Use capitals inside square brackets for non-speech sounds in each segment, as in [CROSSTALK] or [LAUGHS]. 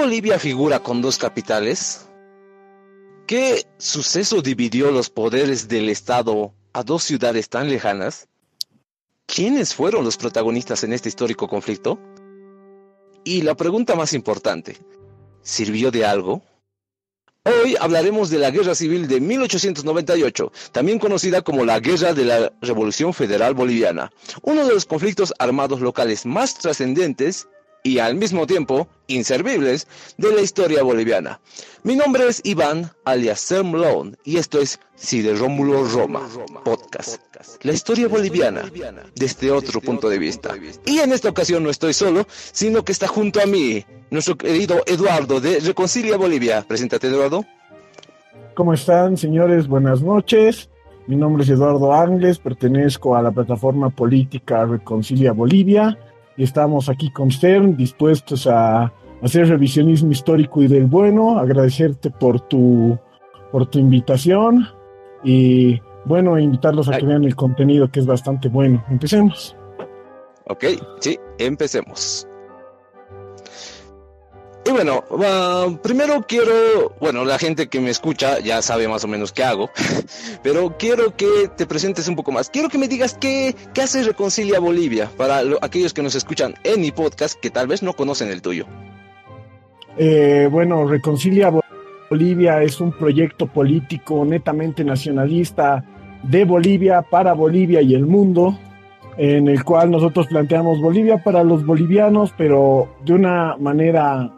¿Por qué Bolivia figura con dos capitales? ¿Qué suceso dividió los poderes del Estado a dos ciudades tan lejanas? ¿Quiénes fueron los protagonistas en este histórico conflicto? Y la pregunta más importante, ¿sirvió de algo? Hoy hablaremos de la Guerra Civil de 1898, también conocida como la Guerra de la Revolución Federal Boliviana, uno de los conflictos armados locales más trascendentes y al mismo tiempo inservibles de la historia boliviana. Mi nombre es Iván, alias Sam y esto es Si Rómulo Roma, podcast. La historia boliviana desde otro punto de vista. Y en esta ocasión no estoy solo, sino que está junto a mí nuestro querido Eduardo de Reconcilia Bolivia. Preséntate, Eduardo. ¿Cómo están, señores? Buenas noches. Mi nombre es Eduardo Angles, pertenezco a la plataforma política Reconcilia Bolivia y estamos aquí con Stern dispuestos a hacer revisionismo histórico y del bueno, agradecerte por tu, por tu invitación y bueno, invitarlos a que vean el contenido que es bastante bueno. Empecemos. Ok, sí, empecemos. Y bueno, primero quiero, bueno, la gente que me escucha ya sabe más o menos qué hago, [LAUGHS] pero quiero que te presentes un poco más. Quiero que me digas qué, qué hace Reconcilia Bolivia para aquellos que nos escuchan en mi podcast que tal vez no conocen el tuyo. Eh, bueno, Reconcilia Bolivia es un proyecto político netamente nacionalista de Bolivia para Bolivia y el mundo, en el cual nosotros planteamos Bolivia para los bolivianos, pero de una manera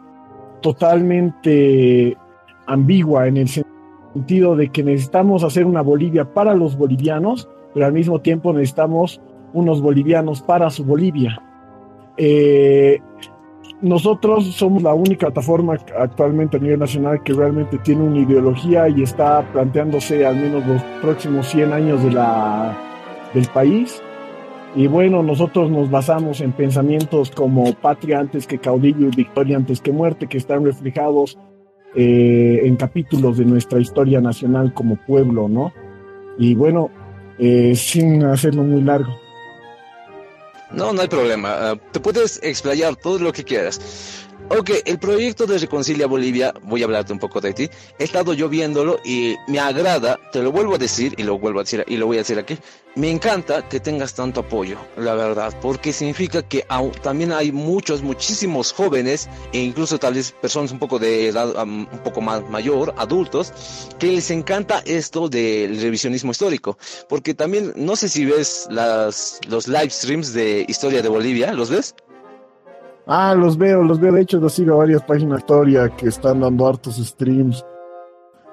totalmente ambigua en el sentido de que necesitamos hacer una Bolivia para los bolivianos, pero al mismo tiempo necesitamos unos bolivianos para su Bolivia. Eh, nosotros somos la única plataforma actualmente a nivel nacional que realmente tiene una ideología y está planteándose al menos los próximos 100 años de la, del país. Y bueno, nosotros nos basamos en pensamientos como patria antes que caudillo y victoria antes que muerte, que están reflejados eh, en capítulos de nuestra historia nacional como pueblo, ¿no? Y bueno, eh, sin hacerlo muy largo. No, no hay problema. Ah, te puedes explayar todo lo que quieras. Ok, el proyecto de Reconcilia Bolivia, voy a hablarte un poco de ti. He estado yo viéndolo y me agrada, te lo vuelvo a decir y lo vuelvo a decir y lo voy a decir aquí. Me encanta que tengas tanto apoyo, la verdad, porque significa que también hay muchos, muchísimos jóvenes e incluso tal vez personas un poco de edad un poco más mayor, adultos, que les encanta esto del revisionismo histórico, porque también no sé si ves las los live streams de Historia de Bolivia, ¿los ves? Ah, los veo, los veo. De hecho, los sigo a varias páginas de historia que están dando hartos streams.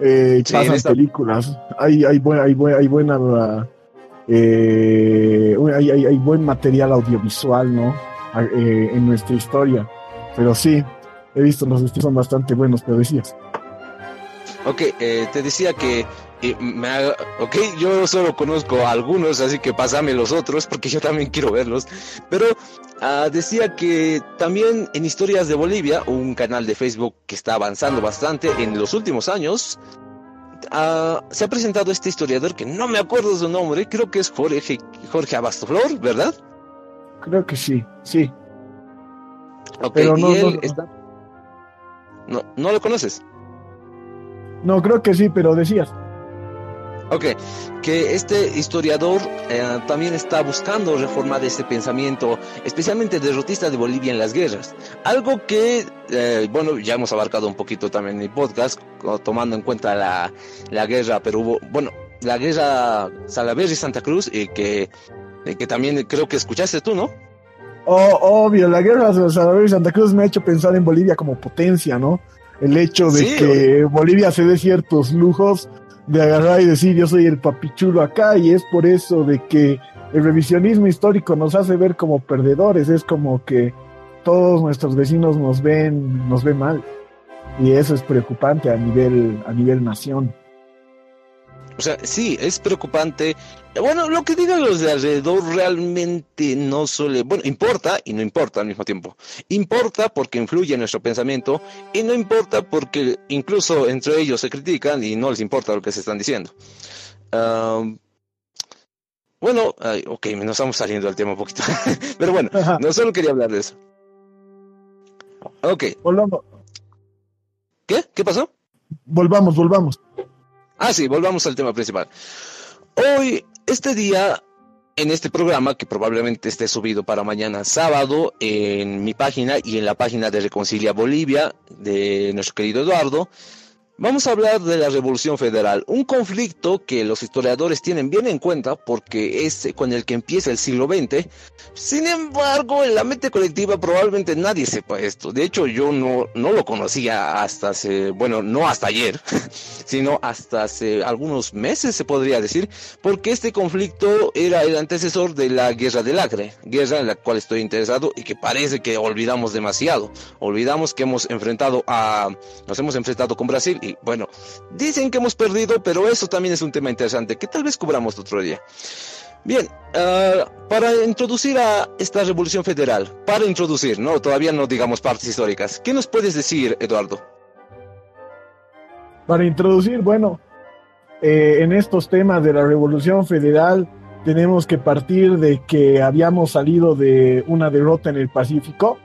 Eh, pasan películas. Hay, hay, hay, hay buena. Eh, hay, hay, buen material audiovisual, ¿no? Eh, en nuestra historia. Pero sí, he visto los streams son bastante buenos, pero decías. Ok, eh, te decía que me haga, ok, yo solo conozco algunos, así que pásame los otros porque yo también quiero verlos. Pero ah, decía que también en Historias de Bolivia, un canal de Facebook que está avanzando bastante en los últimos años, ah, se ha presentado este historiador que no me acuerdo su nombre, creo que es Jorge, Jorge Abastoflor, ¿verdad? Creo que sí, sí. Ok, Pero no, él no, ¿No lo conoces? No, creo que sí, pero decías. Ok, que este historiador eh, también está buscando reformar este pensamiento, especialmente derrotista de Bolivia en las guerras. Algo que, eh, bueno, ya hemos abarcado un poquito también en el podcast, tomando en cuenta la, la guerra, pero hubo, bueno, la guerra Salaverry y Santa Cruz, y que, que también creo que escuchaste tú, ¿no? Oh, obvio, la guerra Salaverry y Santa Cruz me ha hecho pensar en Bolivia como potencia, ¿no? El hecho de que Bolivia se dé ciertos lujos de agarrar y decir yo soy el papichulo acá y es por eso de que el revisionismo histórico nos hace ver como perdedores, es como que todos nuestros vecinos nos ven, nos ven mal y eso es preocupante a nivel a nivel nación. O sea, sí, es preocupante. Bueno, lo que digan los de alrededor realmente no suele, bueno, importa y no importa al mismo tiempo. Importa porque influye en nuestro pensamiento y no importa porque incluso entre ellos se critican y no les importa lo que se están diciendo. bueno, ok, nos estamos saliendo del tema un poquito. [LAUGHS] Pero bueno, no solo quería hablar de eso. Ok. ¿Qué? ¿Qué pasó? Volvamos, volvamos. Ah, sí, volvamos al tema principal. Hoy, este día, en este programa, que probablemente esté subido para mañana sábado, en mi página y en la página de Reconcilia Bolivia de nuestro querido Eduardo, Vamos a hablar de la Revolución Federal, un conflicto que los historiadores tienen bien en cuenta porque es con el que empieza el siglo XX. Sin embargo, en la mente colectiva probablemente nadie sepa esto. De hecho, yo no, no lo conocía hasta hace, bueno, no hasta ayer, [LAUGHS] sino hasta hace algunos meses se podría decir, porque este conflicto era el antecesor de la Guerra del Acre, guerra en la cual estoy interesado y que parece que olvidamos demasiado. Olvidamos que hemos enfrentado a, nos hemos enfrentado con Brasil y bueno, dicen que hemos perdido, pero eso también es un tema interesante que tal vez cubramos otro día. Bien, ah, para introducir a esta revolución federal, para introducir, no, todavía no digamos partes históricas, ¿qué nos puedes decir, Eduardo? Para introducir, bueno, eh, en estos temas de la revolución federal, tenemos que partir de que habíamos salido de una derrota en el Pacífico,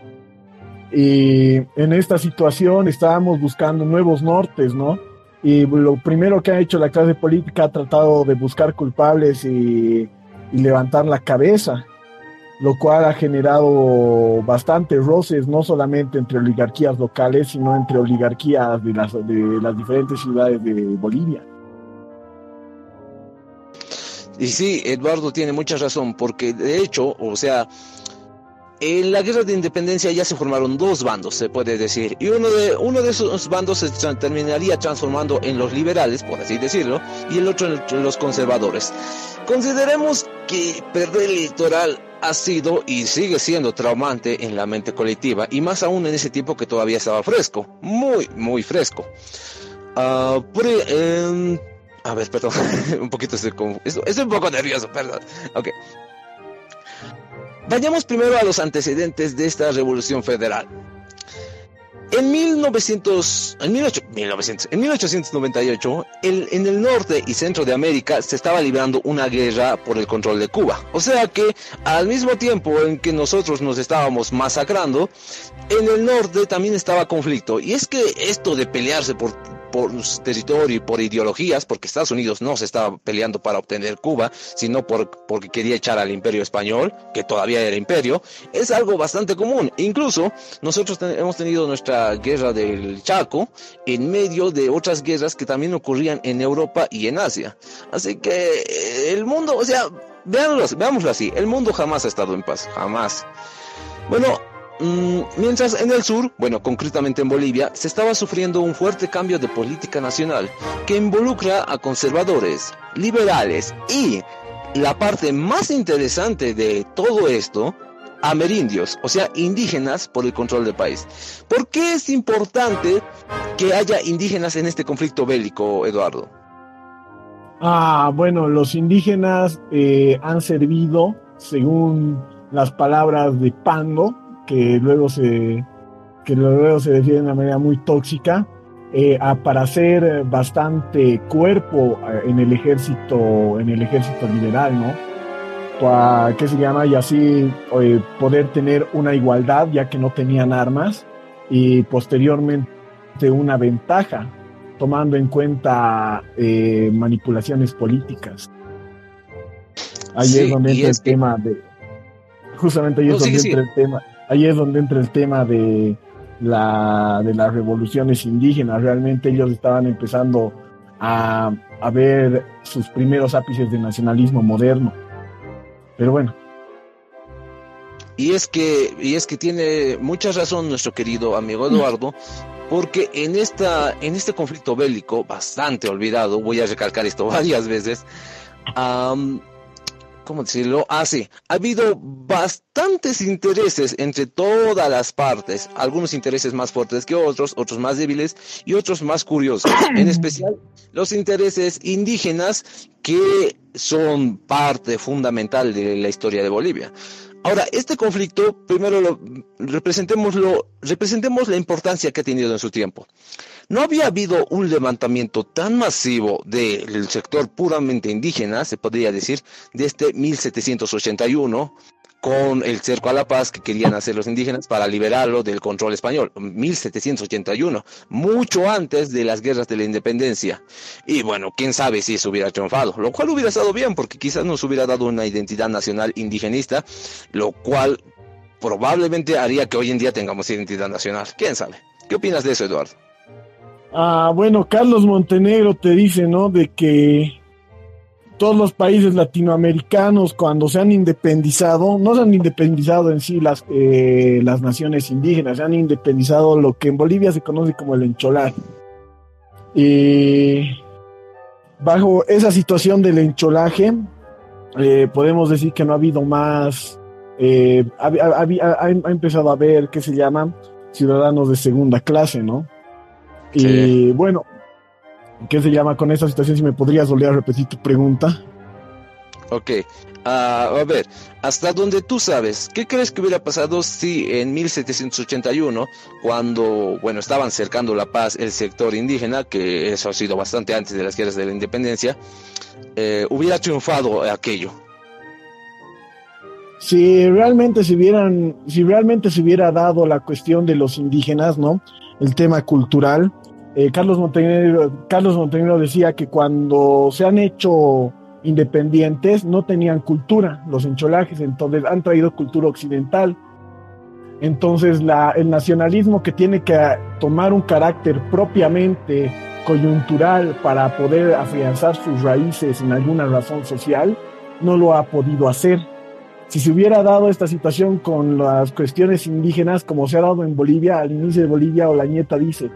y en esta situación estábamos buscando nuevos nortes, ¿no? Y lo primero que ha hecho la clase política ha tratado de buscar culpables y, levantar la cabeza, lo cual ha generado bastantes roces, no solamente entre oligarquías locales, sino entre oligarquías de las, de las diferentes ciudades de Bolivia. Y sí, Eduardo tiene mucha razón, porque de hecho, o sea, en la guerra de independencia ya se formaron dos bandos, se puede decir, y uno de, uno de esos bandos se terminaría transformando en los liberales, por así decirlo, y el otro en los conservadores. Consideremos que perder el litoral ha sido y sigue siendo traumante en la mente colectiva, y más aún en ese tiempo que todavía estaba fresco, muy, muy fresco. Uh, a ver, perdón, [LAUGHS] un poquito estoy, estoy un poco nervioso, perdón. Ok. Vayamos primero a los antecedentes de esta revolución federal. En, 1900, en, 1900, en 1898, en el norte y centro de América se estaba librando una guerra por el control de Cuba. O sea que al mismo tiempo en que nosotros nos estábamos masacrando, en el norte también estaba conflicto. Y es que esto de pelearse por por territorio y por ideologías, porque Estados Unidos no se estaba peleando para obtener Cuba, sino por, porque quería echar al imperio español, que todavía era imperio, es algo bastante común. Incluso nosotros hemos tenido nuestra guerra del Chaco en medio de otras guerras que también ocurrían en Europa y en Asia. Así que eh, el mundo, o sea, veámoslo así, el mundo jamás ha estado en paz, jamás. Bueno, mientras en el sur, bueno, concretamente en Bolivia, se estaba sufriendo un fuerte cambio de política nacional que involucra a conservadores, liberales y, la parte más interesante de todo esto, amerindios, o sea, indígenas por el control del país. ¿Por qué es importante que haya indígenas en este conflicto bélico, Eduardo? Ah, bueno, los indígenas eh, han servido, según las palabras de Pando, que luego se, que luego se define de una manera muy tóxica, eh, para hacer bastante cuerpo eh, en el ejército, en el ejército liberal, ¿no? Para, ¿Qué se llama? Y así eh, poder tener una igualdad, ya que no tenían armas, y posteriormente una ventaja, tomando en cuenta manipulaciones políticas. Ahí es donde entra el tema de. Justamente ahí es donde entra el tema ahí es donde entra el tema de, la, de las revoluciones indígenas. Realmente ellos estaban empezando a, a ver sus primeros ápices de nacionalismo moderno. Pero bueno. Y es que, y es que tiene mucha razón nuestro querido amigo Eduardo, porque en esta, en este conflicto bélico, bastante olvidado, voy a recalcar esto [LAUGHS] varias veces, ¿cómo decirlo? Ah, sí, ha habido bastantes intereses entre todas las partes, algunos intereses más fuertes que otros, otros más débiles y otros más curiosos, [CLEARS THROAT] en especial los intereses indígenas que son parte fundamental de la historia de Bolivia. Ahora, este conflicto, primero lo, representémoslo, representemos la importancia que ha tenido en su tiempo. No había habido un levantamiento tan masivo del sector puramente indígena, se podría decir, desde 1781, con el cerco a la paz que querían hacer los indígenas para liberarlo del control español, 1781, mucho antes de las guerras de la independencia. Y bueno, quién sabe si eso hubiera triunfado, lo cual hubiera estado bien porque quizás nos hubiera dado una identidad nacional indigenista, lo cual probablemente haría que hoy en día tengamos identidad nacional. ¿Quién sabe? ¿Qué opinas de eso, Eduardo? Ah, bueno, Carlos Montenegro te dice, ¿no? De que todos los países latinoamericanos cuando se han independizado, no se han independizado en sí las, eh, las naciones indígenas, se han independizado lo que en Bolivia se conoce como el encholaje. Y bajo esa situación del encholaje, eh, podemos decir que no ha habido más, eh, ha, empezado a haber, ¿qué se llaman? Ciudadanos de segunda clase, ¿no? Y bueno, ¿Qué se llama con esa situación? Si me podrías volver a repetir tu pregunta. Ok. Ah, a ver, hasta donde tú sabes, ¿qué crees que hubiera pasado si en 1781, cuando, bueno, estaban cercando la paz el sector indígena, que eso ha sido bastante antes de las guerras de la independencia, eh, hubiera triunfado aquello? Si realmente se hubieran, si realmente se hubiera dado la cuestión de los indígenas, ¿no? El tema cultural, eh, Carlos, Montenegro, decía que cuando se han hecho independientes no tenían cultura, los encholajes, entonces han traído cultura occidental. Entonces el nacionalismo que tiene que tomar un carácter propiamente coyuntural para poder afianzar sus raíces en alguna razón social, no lo ha podido hacer. Si se hubiera dado esta situación con las cuestiones indígenas, como se ha dado en Bolivia, al inicio de Bolivia, Olañeta dice,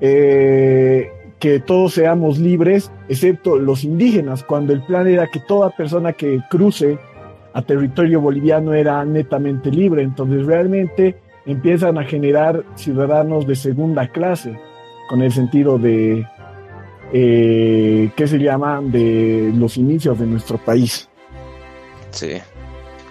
eh, que todos seamos libres, excepto los indígenas, cuando el plan era que toda persona que cruce a territorio boliviano era netamente libre. Entonces realmente empiezan a generar ciudadanos de segunda clase, con el sentido de, eh, ¿qué se llama?, de los inicios de nuestro país. Sí.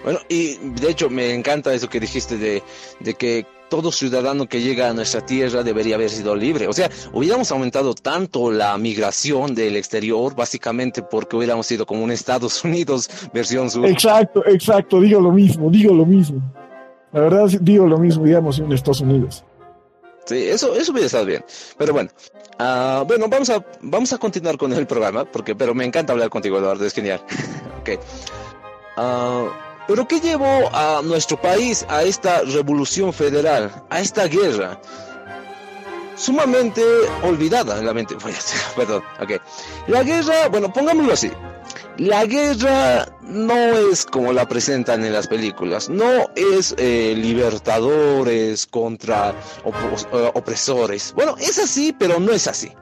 Bueno, y de hecho me encanta eso que dijiste de, de que todo ciudadano que llega a nuestra tierra debería haber sido libre. O sea, hubiéramos aumentado tanto la migración del exterior, básicamente porque hubiéramos sido como un Estados [LAUGHS] Unidos versión sur. Exacto, exacto, digo lo mismo, digo lo mismo. La verdad, digo lo mismo, digamos, en Estados Unidos. Sí, eso, eso hubiera estado bien. Pero bueno, uh, bueno, vamos a, vamos a continuar con el programa, porque, pero me encanta hablar contigo, Eduardo, es genial. [LAUGHS] ok. Uh, pero ¿qué llevó a nuestro país a esta revolución federal, a esta guerra? Sumamente olvidada en la mente. [LAUGHS] Perdón, ok. La guerra, bueno, pongámoslo así. La guerra no es como la presentan en las películas, no es eh, libertadores contra eh, opresores. Bueno, es así, pero no es así.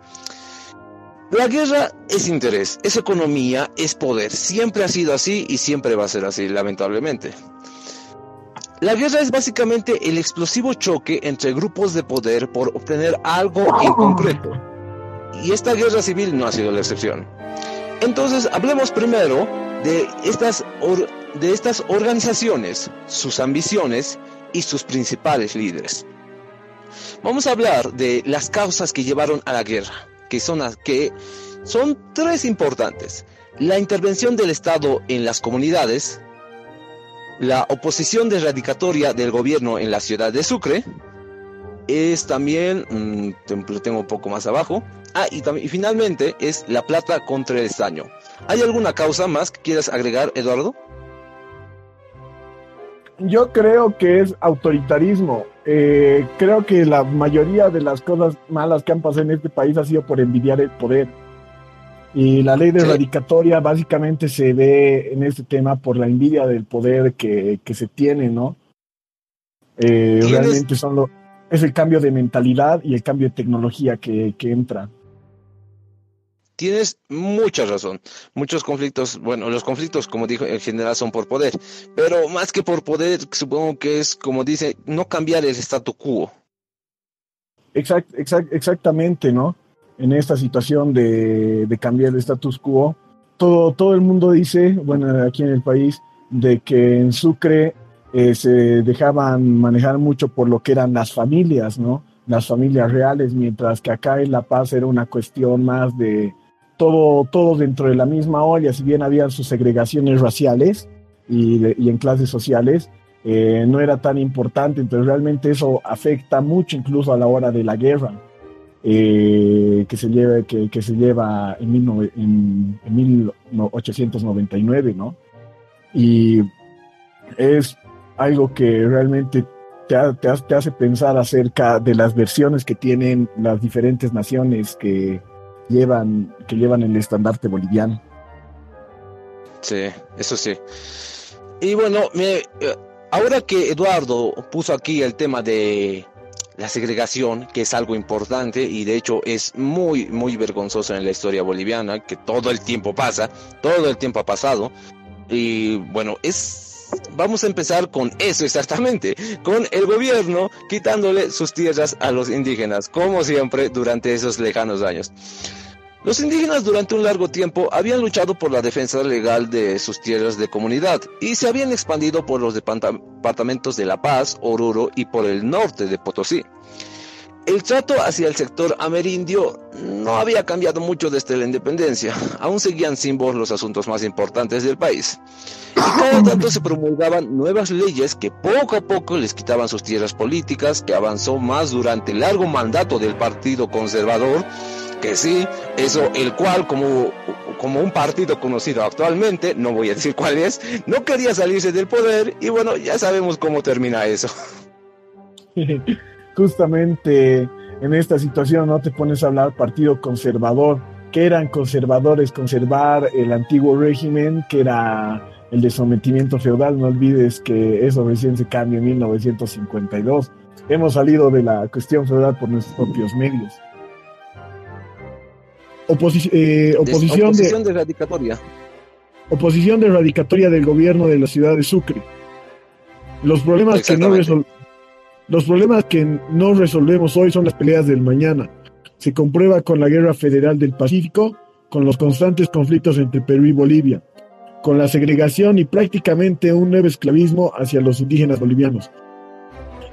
La guerra es interés, es economía, es poder. Siempre ha sido así y siempre va a ser así, lamentablemente. La guerra es básicamente el explosivo choque entre grupos de poder por obtener algo en concreto. Y esta guerra civil no ha sido la excepción. Entonces, hablemos primero de estas, de estas organizaciones, sus ambiciones y sus principales líderes. Vamos a hablar de las causas que llevaron a la guerra que son, que son tres importantes. La intervención del Estado en las comunidades, la oposición de erradicatoria del gobierno en la ciudad de Sucre, es también, mm, lo tengo un poco más abajo, ah, y, y finalmente es la plata contra el estaño. ¿Hay alguna causa más que quieras agregar, Eduardo? Yo creo que es autoritarismo. Eh, creo que la mayoría de las cosas malas que han pasado en este país ha sido por envidiar el poder. Y la ley de erradicatoria básicamente se ve en este tema por la envidia del poder que, se tiene, ¿no? Eh, realmente son lo, es el cambio de mentalidad y el cambio de tecnología que, que entra. Tienes mucha razón. Muchos conflictos, bueno, los conflictos, como dijo, en general son por poder. Pero más que por poder, supongo que es, como dice, no cambiar el statu quo. Exact, exactamente, ¿no? En esta situación de, cambiar el status quo, todo, todo el mundo dice, bueno, aquí en el país, de que en Sucre eh, se dejaban manejar mucho por lo que eran las familias, ¿no? Las familias reales, mientras que acá en La Paz era una cuestión más de, todo, todo dentro de la misma olla, si bien habían sus segregaciones raciales, y, en clases sociales, eh, no era tan importante, entonces realmente eso afecta mucho incluso a la hora de la guerra eh, que, se lleva, que, que se lleva en, en, en 1899, ¿no? Y es algo que realmente te, te, hace pensar acerca de las versiones que tienen las diferentes naciones que llevan, que llevan el estandarte boliviano. Sí, eso sí. Y bueno, eh, ahora que Eduardo puso aquí el tema de la segregación, que es algo importante y de hecho es muy, muy vergonzoso en la historia boliviana, que todo el tiempo pasa, todo el tiempo ha pasado. Y bueno, es... Vamos a empezar con eso exactamente, con el gobierno quitándole sus tierras a los indígenas, como siempre durante esos lejanos años. Los indígenas durante un largo tiempo habían luchado por la defensa legal de sus tierras de comunidad y se habían expandido por los departamentos de La Paz, Oruro y por el norte de Potosí. El trato hacia el sector amerindio no había cambiado mucho desde la independencia, aún seguían sin voz los asuntos más importantes del país. Y cada [COUGHS] tanto se promulgaban nuevas leyes que poco a poco les quitaban sus tierras políticas, que avanzó más durante el largo mandato del Partido Conservador, que sí, eso, el cual como, como un partido conocido actualmente, no voy a decir [LAUGHS] cuál es, no quería salirse del poder y bueno, ya sabemos cómo termina eso. [LAUGHS] Justamente en esta situación no te pones a hablar partido conservador, que eran conservadores, conservar el antiguo régimen, que era el de sometimiento feudal, no olvides que eso recién se cambia en 1952. Hemos salido de la cuestión feudal por nuestros propios medios. Eh, oposición, de, de radicatoria. Oposición de radicatoria del gobierno de la ciudad de Sucre. Los problemas que no los problemas que no resolvemos hoy son las peleas del mañana. Se comprueba con la Guerra Federal del Pacífico, con los constantes conflictos entre Perú y Bolivia, con la segregación y prácticamente un nuevo esclavismo hacia los indígenas bolivianos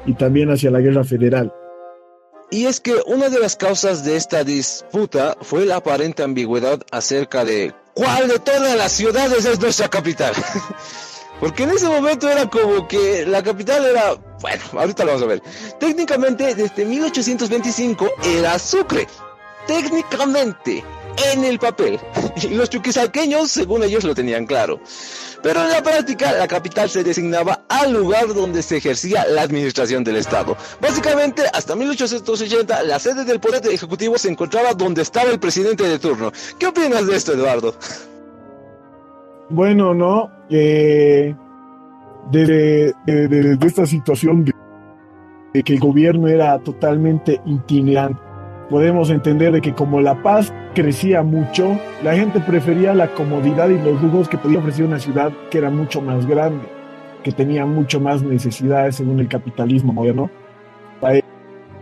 y también hacia la Guerra Federal. Y es que una de las causas de esta disputa fue la aparente ambigüedad acerca de cuál de todas las ciudades es nuestra capital. [LAUGHS] Porque en ese momento era como que la capital era, bueno, ahorita lo vamos a ver. Técnicamente desde 1825 era Sucre. Técnicamente, en el papel. [LAUGHS] Y los chuquisaqueños, según ellos, lo tenían claro. Pero en la práctica, la capital se designaba al lugar donde se ejercía la administración del Estado. Básicamente, hasta 1880, la sede del Poder Ejecutivo se encontraba donde estaba el presidente de turno. ¿Qué opinas de esto, Eduardo? [LAUGHS] Bueno, no. Eh, de, esta situación de que el gobierno era totalmente itinerante podemos entender de que como La Paz crecía mucho, la gente prefería la comodidad y los lujos que podía ofrecer una ciudad que era mucho más grande, que tenía mucho más necesidades según el capitalismo moderno. Para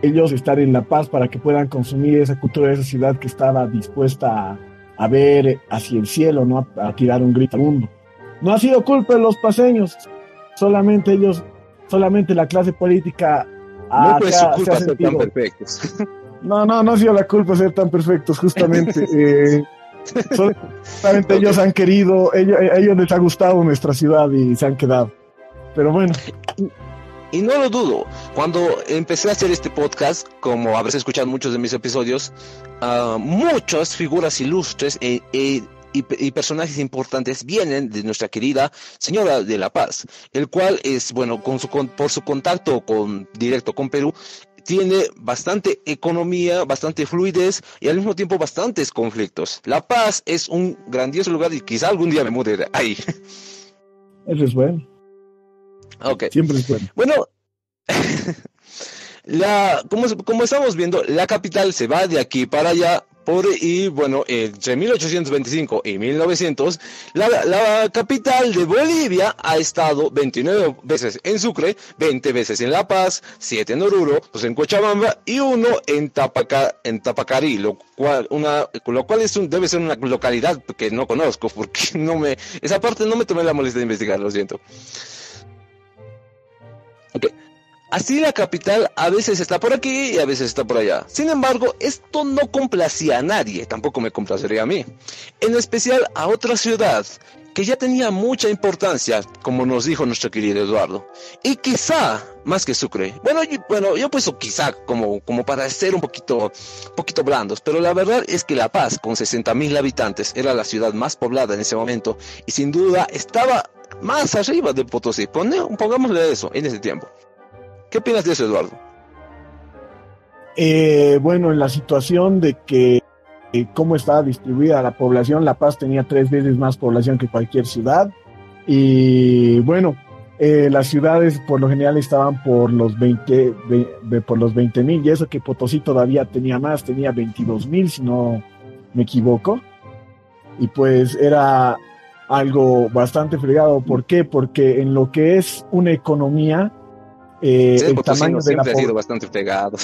ellos estar en La Paz para que puedan consumir esa cultura de esa ciudad que estaba dispuesta a, ver hacia el cielo, ¿no? A, tirar un grito al mundo. No ha sido culpa de los paseños, solamente ellos, solamente la clase política. No su culpa ser tan perfectos. No, no, no ha sido la culpa ser tan perfectos, justamente. [LAUGHS] eh, solamente ellos han querido, ellos, ellos les ha gustado nuestra ciudad y se han quedado. Pero bueno. Y no lo dudo, cuando empecé a hacer este podcast, como habrás escuchado muchos de mis episodios, uh, muchas figuras ilustres e, e, y, personajes importantes vienen de nuestra querida Señora de la Paz, el cual es, bueno, con su, con, por su contacto con, directo con Perú, tiene bastante economía, bastante fluidez y al mismo tiempo bastantes conflictos. La Paz es un grandioso lugar y quizá algún día me mude ahí. Eso es bueno. Ok. Siempre es bueno. Bueno, [LAUGHS] la, como, como estamos viendo, la capital se va de aquí para allá por, y bueno, entre 1825 y 1900, la, capital de Bolivia ha estado 29 veces en Sucre, 20 veces en La Paz, 7 en Oruro, 2 en Cochabamba y uno en, Tapaca, en Tapacarí, lo cual, una, lo cual es un, debe ser una localidad que no conozco porque [LAUGHS] no me, esa parte no me tomé la molestia de investigar, lo siento. Así la capital a veces está por aquí y a veces está por allá. Sin embargo, esto no complacía a nadie, tampoco me complacería a mí. En especial a otra ciudad que ya tenía mucha importancia, como nos dijo nuestro querido Eduardo. Y quizá más que Sucre. Bueno, yo, bueno, yo puesto quizá como, como para ser un poquito, poquito blandos, pero la verdad es que La Paz, con 60 mil habitantes, era la ciudad más poblada en ese momento y sin duda estaba más arriba de Potosí. pongámosle eso en ese tiempo. ¿Qué opinas de eso, Eduardo? Eh, bueno, en la situación de que eh, cómo estaba distribuida la población, La Paz tenía tres veces más población que cualquier ciudad. Y bueno, eh, las ciudades por lo general estaban por los 20 por los 20 mil y eso que Potosí todavía tenía más, tenía 22 mil si no me equivoco. Y pues era algo bastante fregado. ¿Por qué? Porque en lo que es una economía, eh, el tamaño de la ha sido bastante pegado.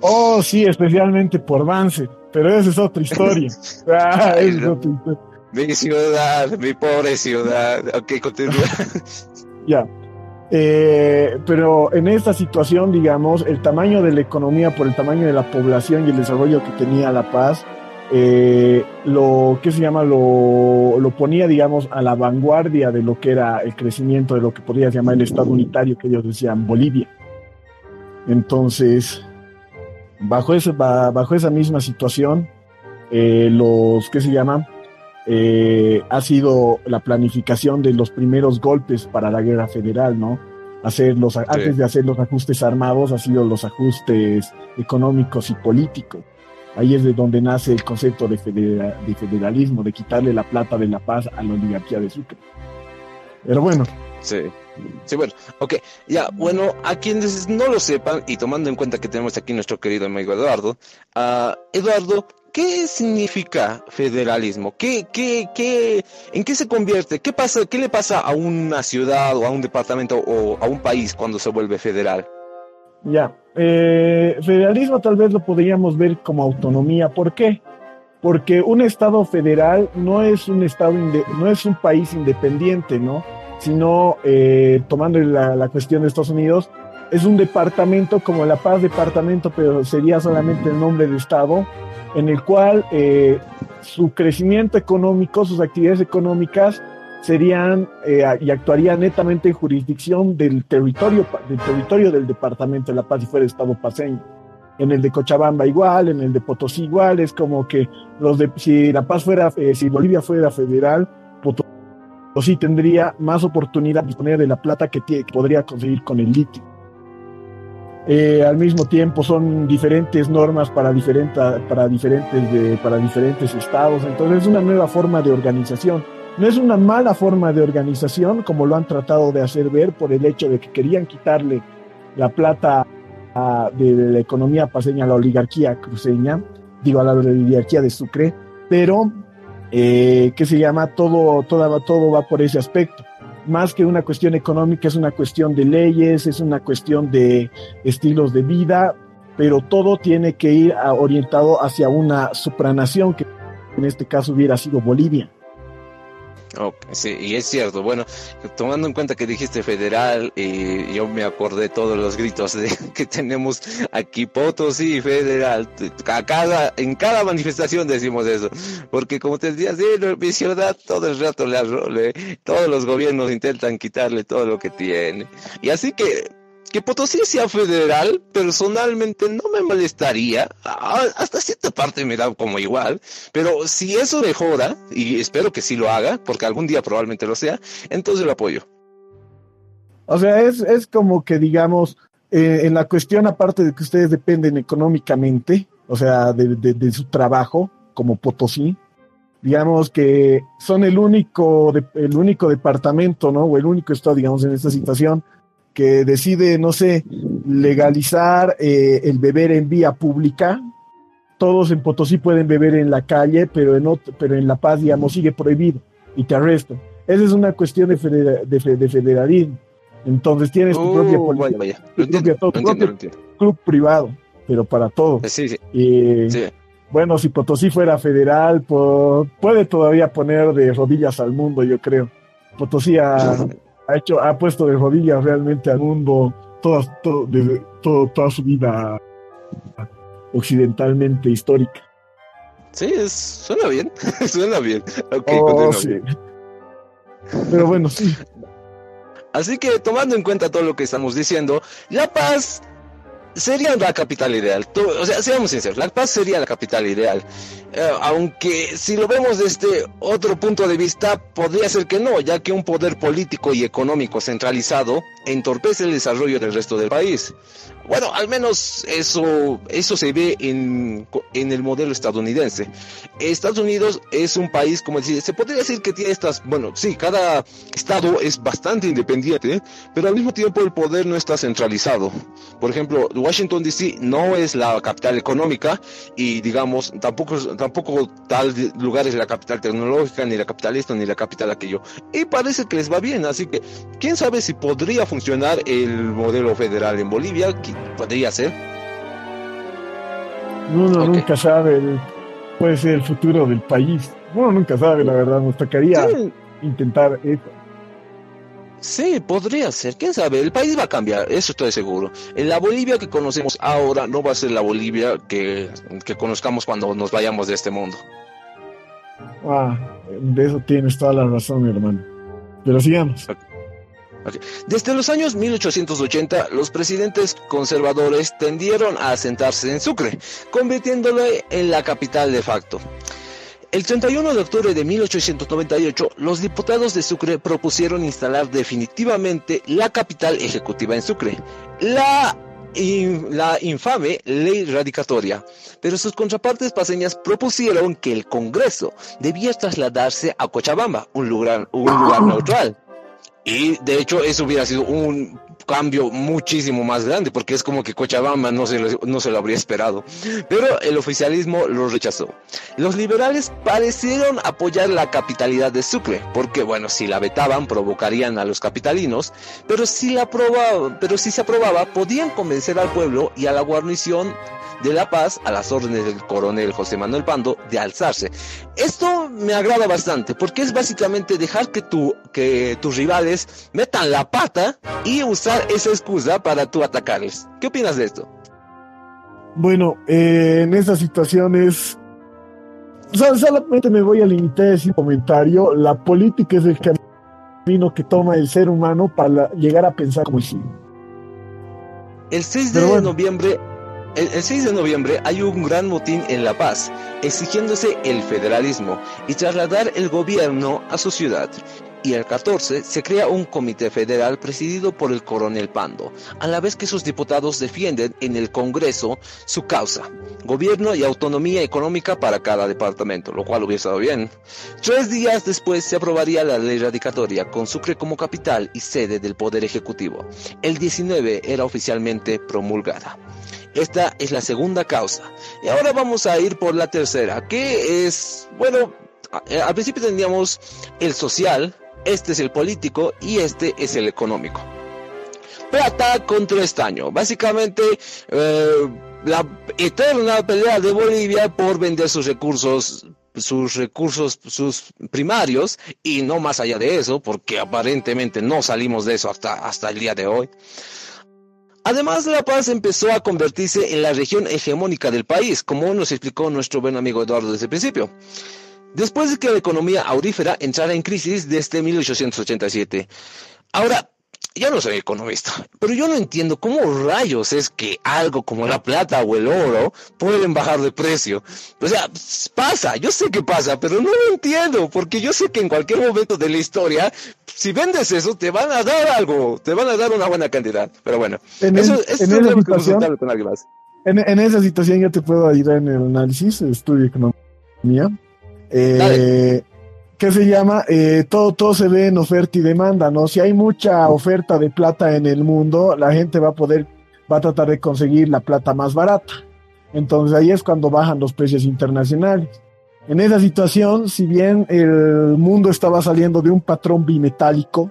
Oh, sí, especialmente por Vance, pero esa es otra historia. [LAUGHS] ah, es otra historia. Mi ciudad, mi pobre ciudad. Ok, continúa. [LAUGHS] ya. Eh, pero en esta situación, digamos, el tamaño de la economía por el tamaño de la población y el desarrollo que tenía La Paz, eh, lo que se llama lo, lo, ponía, digamos, a la vanguardia de lo que era el crecimiento de lo que podría llamar el Estado unitario que ellos decían Bolivia. Entonces, bajo, ese, bajo esa misma situación, eh, los que se llama eh, ha sido la planificación de los primeros golpes para la guerra federal, ¿no? Hacer los, Antes de hacer los ajustes armados, ha sido los ajustes económicos y políticos. Ahí es de donde nace el concepto de, de federalismo, de quitarle la plata de la paz a la oligarquía de Sucre. Pero bueno. Sí. Sí, bueno, ok, ya, bueno, a quienes no lo sepan y tomando en cuenta que tenemos aquí nuestro querido amigo Eduardo, uh, Eduardo, ¿qué significa federalismo? ¿Qué, qué, qué, ¿En qué se convierte? ¿Qué, pasa, ¿Qué le pasa a una ciudad o a un departamento o a un país cuando se vuelve federal? Ya, eh, federalismo tal vez lo podríamos ver como autonomía. ¿Por qué? Porque un estado federal no es un estado, no es un país independiente, ¿no? Sino eh, tomando la, la, cuestión de Estados Unidos, es un departamento como La Paz departamento, pero sería solamente el nombre de estado, en el cual eh, su crecimiento económico, sus actividades económicas serían eh, y actuarían netamente en jurisdicción del territorio, del territorio del departamento de La Paz si fuera estado paseño. En el de Cochabamba igual, en el de Potosí igual, es como que los de, si La Paz fuera, eh, si Bolivia fuera federal, Potosí tendría más oportunidad de disponer de la plata que, que podría conseguir con el litio. Eh, al mismo tiempo son diferentes normas para, diferentes para, diferentes de, para diferentes estados, entonces es una nueva forma de organización no es una mala forma de organización, como lo han tratado de hacer ver por el hecho de que querían quitarle la plata de, la economía paseña a la oligarquía cruceña, digo a la oligarquía de Sucre, pero eh, que se llama todo, todo, todo va por ese aspecto. Más que una cuestión económica, es una cuestión de leyes, es una cuestión de estilos de vida, pero todo tiene que ir orientado hacia una supranación que en este caso hubiera sido Bolivia sí, y es cierto. Bueno, tomando en cuenta que dijiste federal, y yo me acordé todos los gritos de, [LAUGHS] que tenemos aquí, Potosí, federal. A cada, en cada manifestación decimos eso. Porque como te decía, sí, mi ciudad todo el rato le arrole. Todos los gobiernos intentan quitarle todo lo que tiene. Y así que que Potosí sea federal, personalmente no me molestaría. Hasta cierta parte me da como igual. Pero si eso mejora, y espero que sí lo haga, porque algún día probablemente lo sea, entonces lo apoyo. O sea, es, es como que, digamos, eh, en la cuestión, aparte de que ustedes dependen económicamente, o sea, de, de, su trabajo como Potosí, digamos que son el único, el único departamento, ¿no? O el único estado, digamos, en esta situación que decide, no sé, legalizar eh, el beber en vía pública. Todos en Potosí pueden beber en la calle, pero en, pero en La Paz, digamos, sigue prohibido y te arrestan. Esa es una cuestión de, de, federalismo. Entonces tienes tu propia uh, policía, tu propio club privado, pero para todo. Sí, sí. Y, Bueno, si Potosí fuera federal, puede todavía poner de rodillas al mundo, yo creo. Potosí ha, ha hecho, ha puesto de rodillas realmente al mundo toda, todo, desde, todo, toda su vida occidentalmente histórica. Sí, es, suena bien, [LAUGHS] suena bien. Okay, oh, sí. Pero bueno, sí. Así que tomando en cuenta todo lo que estamos diciendo, La Paz sería la capital ideal. O sea, seamos sinceros, La Paz sería la capital ideal. Eh, aunque si lo vemos desde otro punto de vista, podría ser que no, ya que un poder político y económico centralizado entorpece el desarrollo del resto del país. Bueno, al menos eso, eso se ve en, en, el modelo estadounidense. Estados Unidos es un país, como decir, se podría decir que tiene estas, bueno, sí, cada estado es bastante independiente, pero al mismo tiempo el poder no está centralizado. Por ejemplo, Washington DC no es la capital económica y digamos, tampoco, tampoco tal lugar es la capital tecnológica, ni la capital esto, ni la capital aquello. Y parece que les va bien, así que quién sabe si podría funcionar el modelo federal en Bolivia podría ser. Uno nunca sabe, puede ser el futuro del país. Uno nunca sabe, la verdad, nos tocaría intentar eso. Sí, podría ser, quién sabe, el país va a cambiar, eso estoy seguro. En la Bolivia que conocemos ahora no va a ser la Bolivia que, que conozcamos cuando nos vayamos de este mundo. Ah, de eso tienes toda la razón, hermano. Pero sigamos. Desde los años 1880, los presidentes conservadores tendieron a asentarse en Sucre, convirtiéndole en la capital de facto. El 31 de octubre de 1898, los diputados de Sucre propusieron instalar definitivamente la capital ejecutiva en Sucre, la, infame ley radicatoria. Pero sus contrapartes paseñas propusieron que el Congreso debía trasladarse a Cochabamba, un lugar, un lugar neutral. Y de hecho eso hubiera sido un cambio muchísimo más grande, porque es como que Cochabamba no se, lo, no se lo habría esperado. Pero el oficialismo lo rechazó. Los liberales parecieron apoyar la capitalidad de Sucre, porque bueno, si la vetaban provocarían a los capitalinos, pero si, la aprobaba, pero si se aprobaba podían convencer al pueblo y a la guarnición de La Paz a las órdenes del coronel José Manuel Pando de alzarse. Esto me agrada bastante porque es básicamente dejar que, tu, que tus rivales metan la pata y usar esa excusa para tú atacarles. ¿Qué opinas de esto? Bueno, eh, en estas situaciones solamente me voy a limitar a decir comentario. La política es el camino que toma el ser humano para llegar a pensar como si. El 6 de noviembre el, 6 de noviembre hay un gran motín en La Paz, exigiéndose el federalismo y trasladar el gobierno a su ciudad. Y el 14 se crea un comité federal presidido por el coronel Pando, a la vez que sus diputados defienden en el Congreso su causa, gobierno y autonomía económica para cada departamento, lo cual hubiera estado bien. Tres días después se aprobaría la ley radicatoria, con Sucre como capital y sede del Poder Ejecutivo. El 19 era oficialmente promulgada. Esta es la segunda causa. Y ahora vamos a ir por la tercera, que es, bueno, eh, al principio teníamos el social, este es el político y este es el económico. Plata contra estaño. Básicamente, eh, la eterna pelea de Bolivia por vender sus recursos sus recursos, sus primarios y no más allá de eso, porque aparentemente no salimos de eso hasta, hasta el día de hoy. Además, La Paz empezó a convertirse en la región hegemónica del país, como nos explicó nuestro buen amigo Eduardo desde el principio. Después de que la economía aurífera entrara en crisis desde 1887. Ahora, yo no soy economista, pero yo no entiendo cómo rayos es que algo como la plata o el oro pueden bajar de precio. O sea, pasa, yo sé que pasa, pero no lo entiendo, porque yo sé que en cualquier momento de la historia, si vendes eso, te van a dar algo, te van a dar una buena cantidad. Pero bueno, en eso, es lo que con alguien más. En, en, esa situación ya te puedo ayudar en el análisis, estudio economía. Eh, ¿qué se llama? Eh, todo, todo se ve en oferta y demanda, ¿no? Si hay mucha oferta de plata en el mundo, la gente va a poder, va a tratar de conseguir la plata más barata. Entonces ahí es cuando bajan los precios internacionales. En esa situación, si bien el mundo estaba saliendo de un patrón bimetálico,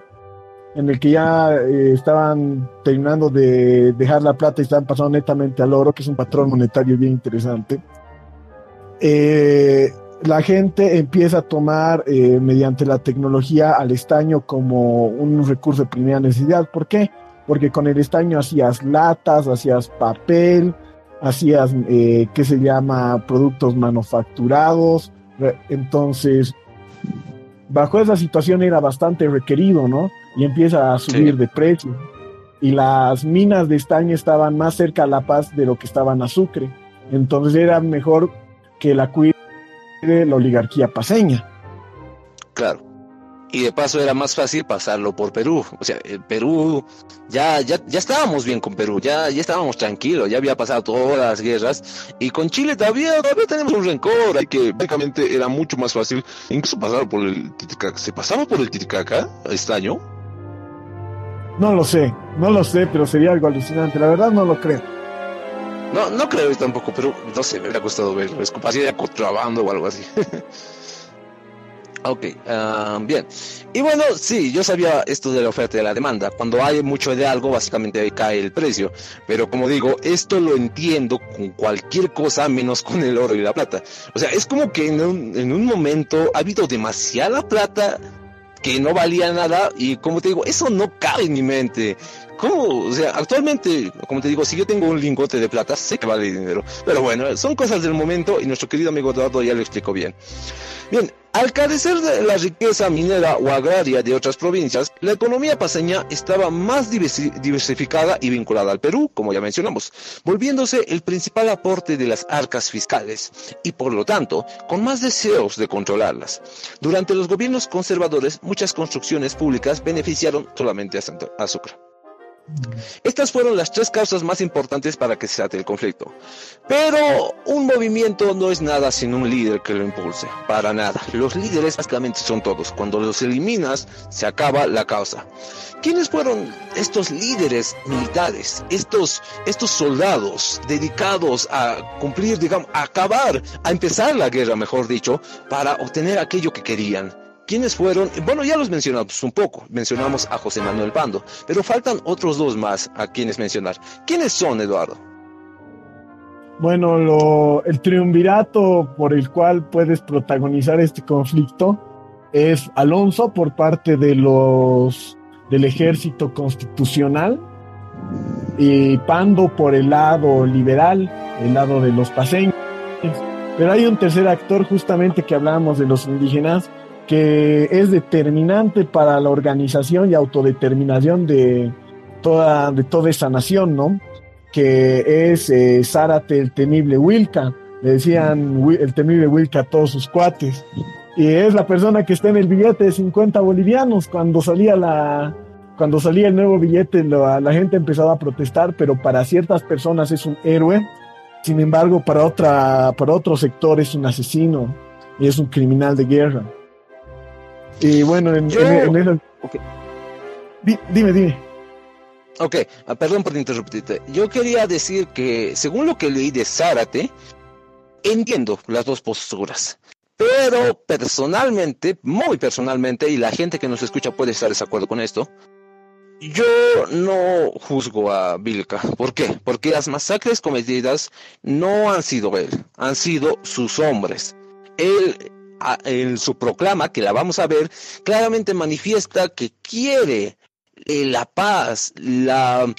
en el que ya eh, estaban terminando de dejar la plata y estaban pasando netamente al oro, que es un patrón monetario bien interesante, eh, la gente empieza a tomar eh, mediante la tecnología al estaño como un recurso de primera necesidad. ¿Por qué? porque con el estaño hacías latas, hacías papel, hacías, eh, ¿qué se llama?, productos manufacturados. Entonces, bajo esa situación era bastante requerido, ¿no? Y empieza a subir de precio. Y las minas de estaño estaban más cerca a La Paz de lo que estaban a Sucre. Entonces era mejor que la cuide la oligarquía paseña. Claro y de paso era más fácil pasarlo por Perú. O sea, el Perú, ya, ya, ya estábamos bien con Perú, ya, ya estábamos tranquilos, ya había pasado todas las guerras y con Chile todavía, todavía tenemos un rencor, y que básicamente era mucho más fácil incluso pasar por el Titicaca. ¿Se pasaba por el Titicaca este año? No lo sé, no lo sé, pero sería algo alucinante, la verdad no lo creo. No, no creo tampoco, pero no sé, me hubiera costado verlo, es como así de contrabando o algo así. [LAUGHS] Ok, ah, bien. Y bueno, sí, yo sabía esto de la oferta y de la demanda. Cuando hay mucho de algo, básicamente cae el precio. Pero como digo, esto lo entiendo con cualquier cosa menos con el oro y la plata. O sea, es como que en un, en un momento ha habido demasiada plata que no valía nada y como te digo, eso no cabe en mi mente. ¿Cómo? O sea, actualmente, como te digo, si yo tengo un lingote de plata, sé que vale dinero. Pero bueno, son cosas del momento y nuestro querido amigo Eduardo ya lo explicó bien. Bien, al carecer de la riqueza minera o agraria de otras provincias, la economía paseña estaba más diversificada y vinculada al Perú, como ya mencionamos, volviéndose el principal aporte de las arcas fiscales y por lo tanto con más deseos de controlarlas. Durante los gobiernos conservadores, muchas construcciones públicas beneficiaron solamente a Sucre. Estas fueron las tres causas más importantes para que se ate el conflicto. Pero un movimiento no es nada sin un líder que lo impulse, para nada. Los líderes básicamente son todos. Cuando los eliminas, se acaba la causa. ¿Quiénes fueron estos líderes militares? Estos, estos soldados dedicados a cumplir, digamos, a acabar, a empezar la guerra, mejor dicho, para obtener aquello que querían ¿Quiénes fueron? Bueno, ya los mencionamos un poco. Mencionamos a José Manuel Pando, pero faltan otros dos más a quienes mencionar. ¿Quiénes son, Eduardo? Bueno, lo, el triunvirato por el cual puedes protagonizar este conflicto es Alonso por parte de los del ejército constitucional y Pando por el lado liberal, el lado de los paseños. Pero hay un tercer actor justamente que hablábamos de los indígenas, que es determinante para la organización y autodeterminación de toda, de toda esa nación, ¿no? Que es eh, Zárate el temible Wilca, le decían el temible Wilca a todos sus cuates, y es la persona que está en el billete de 50 bolivianos cuando salía la... Cuando salía el nuevo billete, la, la gente empezaba a protestar, pero para ciertas personas es un héroe, sin embargo, para, otra, para otro sector es un asesino y es un criminal de guerra. Y bueno, en, en, dime, dime. Ok, ah, perdón por interrumpirte. Yo quería decir que, según lo que leí de Zárate, entiendo las dos posturas. Pero personalmente, muy personalmente, y la gente que nos escucha puede estar de desacuerdo con esto, yo no juzgo a Vilca. ¿Por qué? Porque las masacres cometidas no han sido él, han sido sus hombres. Él en su proclama, que la vamos a ver, claramente manifiesta que quiere eh, la paz, la,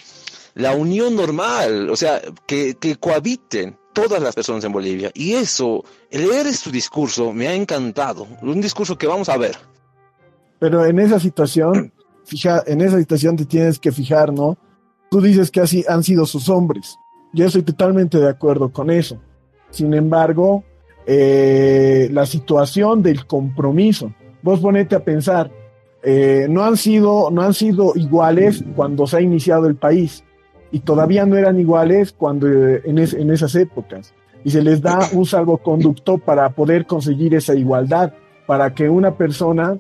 la unión normal, o sea, que, que cohabiten todas las personas en Bolivia. Y eso, leer su discurso me ha encantado, un discurso que vamos a ver. Pero en esa situación, [CLEARS THROAT] fija, en esa situación te tienes que fijar, ¿no? Tú dices que así han sido sus hombres. Yo estoy totalmente de acuerdo con eso. Sin embargo, eh, la situación del compromiso. Vos ponete a pensar, eh, no, han sido, no han sido iguales cuando se ha iniciado el país y todavía no eran iguales cuando eh, en, en esas épocas. Y se les da un salvoconducto para poder conseguir esa igualdad, para que una persona,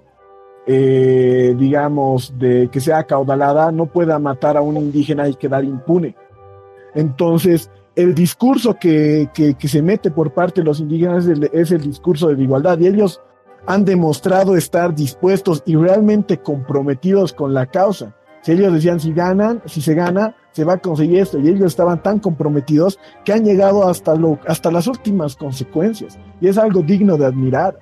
digamos, de que sea acaudalada, no pueda matar a un indígena y quedar impune. Entonces, el discurso que, se mete por parte de los indígenas es el, discurso de igualdad y ellos han demostrado estar dispuestos y realmente comprometidos con la causa. Si ellos decían si ganan, si se gana, se va a conseguir esto y ellos estaban tan comprometidos que han llegado hasta, lo, hasta las últimas consecuencias y es algo digno de admirar.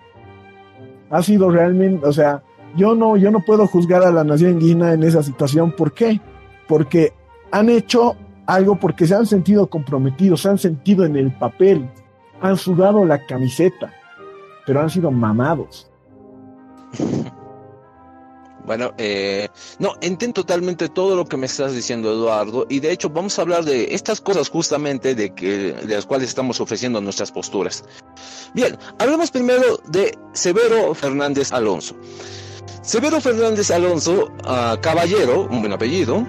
Ha sido realmente, o sea, yo no, yo no puedo juzgar a la nación indígena en esa situación. ¿Por qué? porque han hecho algo porque se han sentido comprometidos, se han sentido en el papel, han sudado la camiseta, pero han sido mamados. [LAUGHS] Bueno, eh, no, entiendo totalmente todo lo que me estás diciendo, Eduardo, y de hecho vamos a hablar de estas cosas justamente de, que, de las cuales estamos ofreciendo nuestras posturas. Bien, hablemos primero de Severo Fernández Alonso. Severo Fernández Alonso, uh, caballero, un buen apellido,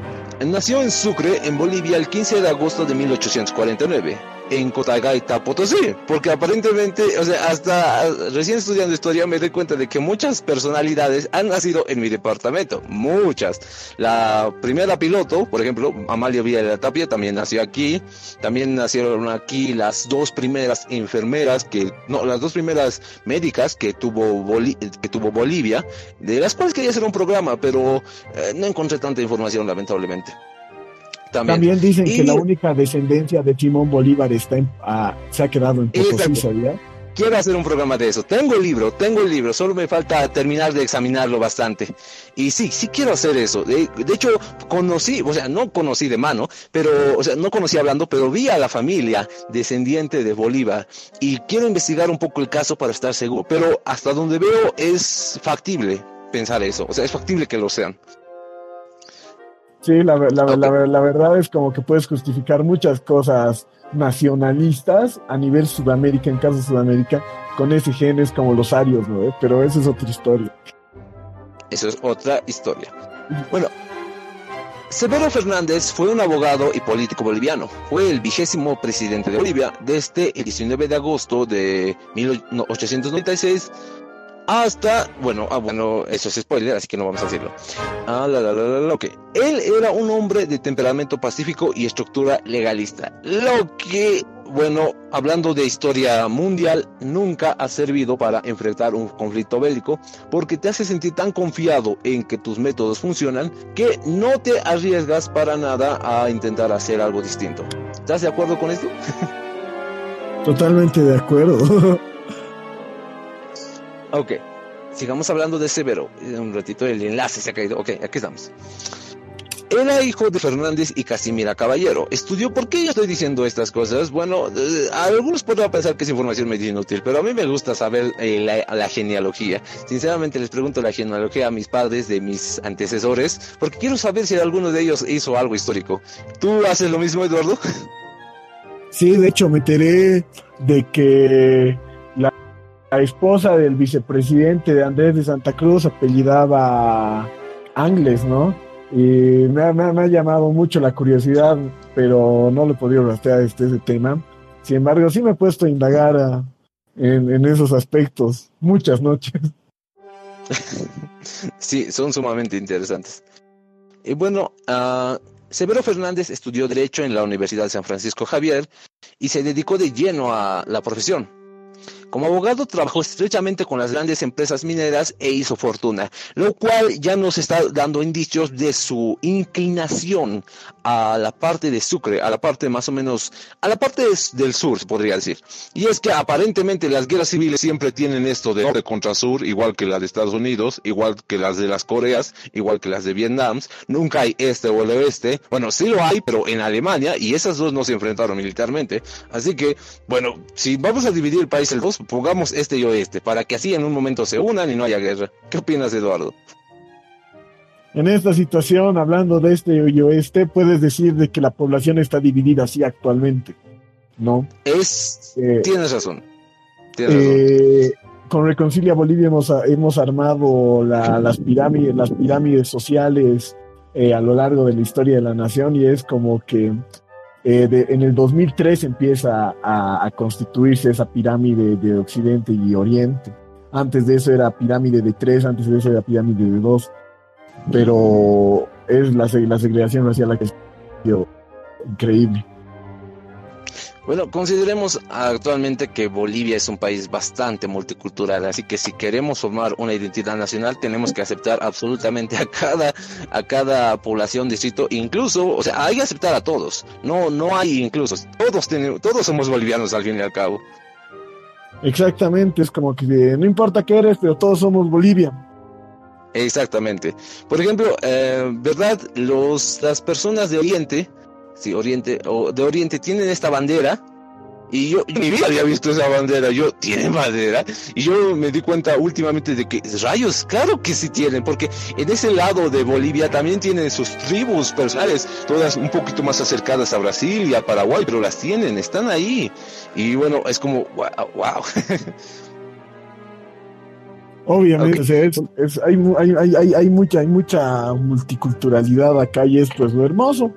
nació en Sucre, en Bolivia, el 15 de agosto de 1849 en Cotagaita, Potosí, porque aparentemente, o sea, hasta recién estudiando historia me doy cuenta de que muchas personalidades han nacido en mi departamento, muchas. La primera piloto, por ejemplo, Amalia Villa de la Tapia, también nació aquí, también nacieron aquí las dos primeras enfermeras, que, no, las dos primeras médicas que tuvo, que tuvo Bolivia, de las cuales quería hacer un programa, pero eh, no encontré tanta información, lamentablemente. También, dicen que la única descendencia de Simón Bolívar está ah, se ha quedado en Potosí, ¿sabía? Quiero hacer un programa de eso. Tengo el libro, tengo el libro, solo me falta terminar de examinarlo bastante. Y sí, sí quiero hacer eso. De, hecho, conocí, o sea, no conocí de mano, pero, o sea, no conocí hablando, pero vi a la familia descendiente de Bolívar y quiero investigar un poco el caso para estar seguro. Pero hasta donde veo es factible pensar eso, o sea, es factible que lo sean. Sí, la, verdad es como que puedes justificar muchas cosas nacionalistas a nivel Sudamérica, en caso de Sudamérica, con ese genes como los arios, ¿no? Pero eso es otra historia. Eso es otra historia. Bueno, Severo Fernández fue un abogado y político boliviano. Fue el vigésimo presidente de Bolivia desde el 19 de agosto de 1896 hasta, bueno, ah, bueno, eso es spoiler, así que no vamos a decirlo. Ah, la, la, la, Él era un hombre de temperamento pacífico y estructura legalista, lo que, bueno, hablando de historia mundial, nunca ha servido para enfrentar un conflicto bélico, porque te hace sentir tan confiado en que tus métodos funcionan que no te arriesgas para nada a intentar hacer algo distinto. ¿Estás de acuerdo con esto? [LAUGHS] Totalmente de acuerdo. [LAUGHS] Ok, sigamos hablando de Severo. Un ratito el enlace se ha caído. Ok, aquí estamos. Era hijo de Fernández y Casimira Caballero. Estudió, ¿por qué yo estoy diciendo estas cosas? Bueno, eh, algunos podrán pensar que es información medio inútil, pero a mí me gusta saber eh, la, genealogía. Sinceramente les pregunto la genealogía a mis padres de mis antecesores, porque quiero saber si alguno de ellos hizo algo histórico. ¿Tú haces lo mismo, Eduardo? Sí, de hecho me enteré de que la esposa del vicepresidente de Andrés de Santa Cruz apellidaba Angles, ¿no? Y me ha, llamado mucho la curiosidad, pero no le he podido rastrear este, ese tema. Sin embargo, sí me he puesto a indagar ah, en, esos aspectos muchas noches. [LAUGHS] sí, son sumamente interesantes. Y bueno, uh, Severo Fernández estudió Derecho en la Universidad de San Francisco Javier y se dedicó de lleno a la profesión. Como abogado trabajó estrechamente con las grandes empresas mineras e hizo fortuna, lo cual ya nos está dando indicios de su inclinación a la parte de Sucre, a la parte más o menos, a la parte del sur, podría decir. Y es que aparentemente las guerras civiles siempre tienen esto de norte contra sur, igual que las de Estados Unidos, igual que las de las Coreas, igual que las de Vietnam. Nunca hay este o el oeste. Bueno, sí lo hay, pero en Alemania, y esas dos no se enfrentaron militarmente. Así que, bueno, si vamos a dividir el país en dos, pongamos este y oeste, para que así en un momento se unan y no haya guerra. ¿Qué opinas, Eduardo? En esta situación, hablando de este y oeste, puedes decir de que la población está dividida así actualmente, ¿no? Es, eh, tienes razón. Eh, con Reconcilia Bolivia hemos, hemos armado las pirámides, las pirámides sociales eh, a lo largo de la historia de la nación y es como que eh, en el 2003 empieza a, constituirse esa pirámide de Occidente y Oriente. Antes de eso era pirámide de tres, antes de eso era pirámide de dos. Pero es la, la segregación racial la que es increíble. Bueno, consideremos actualmente que Bolivia es un país bastante multicultural, así que si queremos formar una identidad nacional tenemos que aceptar absolutamente a cada a cada población distrito, incluso, o sea, hay que aceptar a todos. No no hay incluso, todos tenemos, todos somos bolivianos al fin y al cabo. Exactamente, es como que no importa qué eres, pero todos somos Bolivia. Exactamente. Por ejemplo, eh, ¿verdad? Los, las personas de Oriente, sí, Oriente, o de Oriente tienen esta bandera y yo en mi vida había visto esa bandera. Yo, ¿tienen bandera? Y yo me di cuenta últimamente de que rayos, claro que sí tienen, porque en ese lado de Bolivia también tienen sus tribus personales, todas un poquito más acercadas a Brasil y a Paraguay, pero las tienen, están ahí. Y bueno, es como, wow. wow. [LAUGHS] Obviamente, es, hay, hay, hay, hay, mucha, hay mucha multiculturalidad acá y esto es lo hermoso.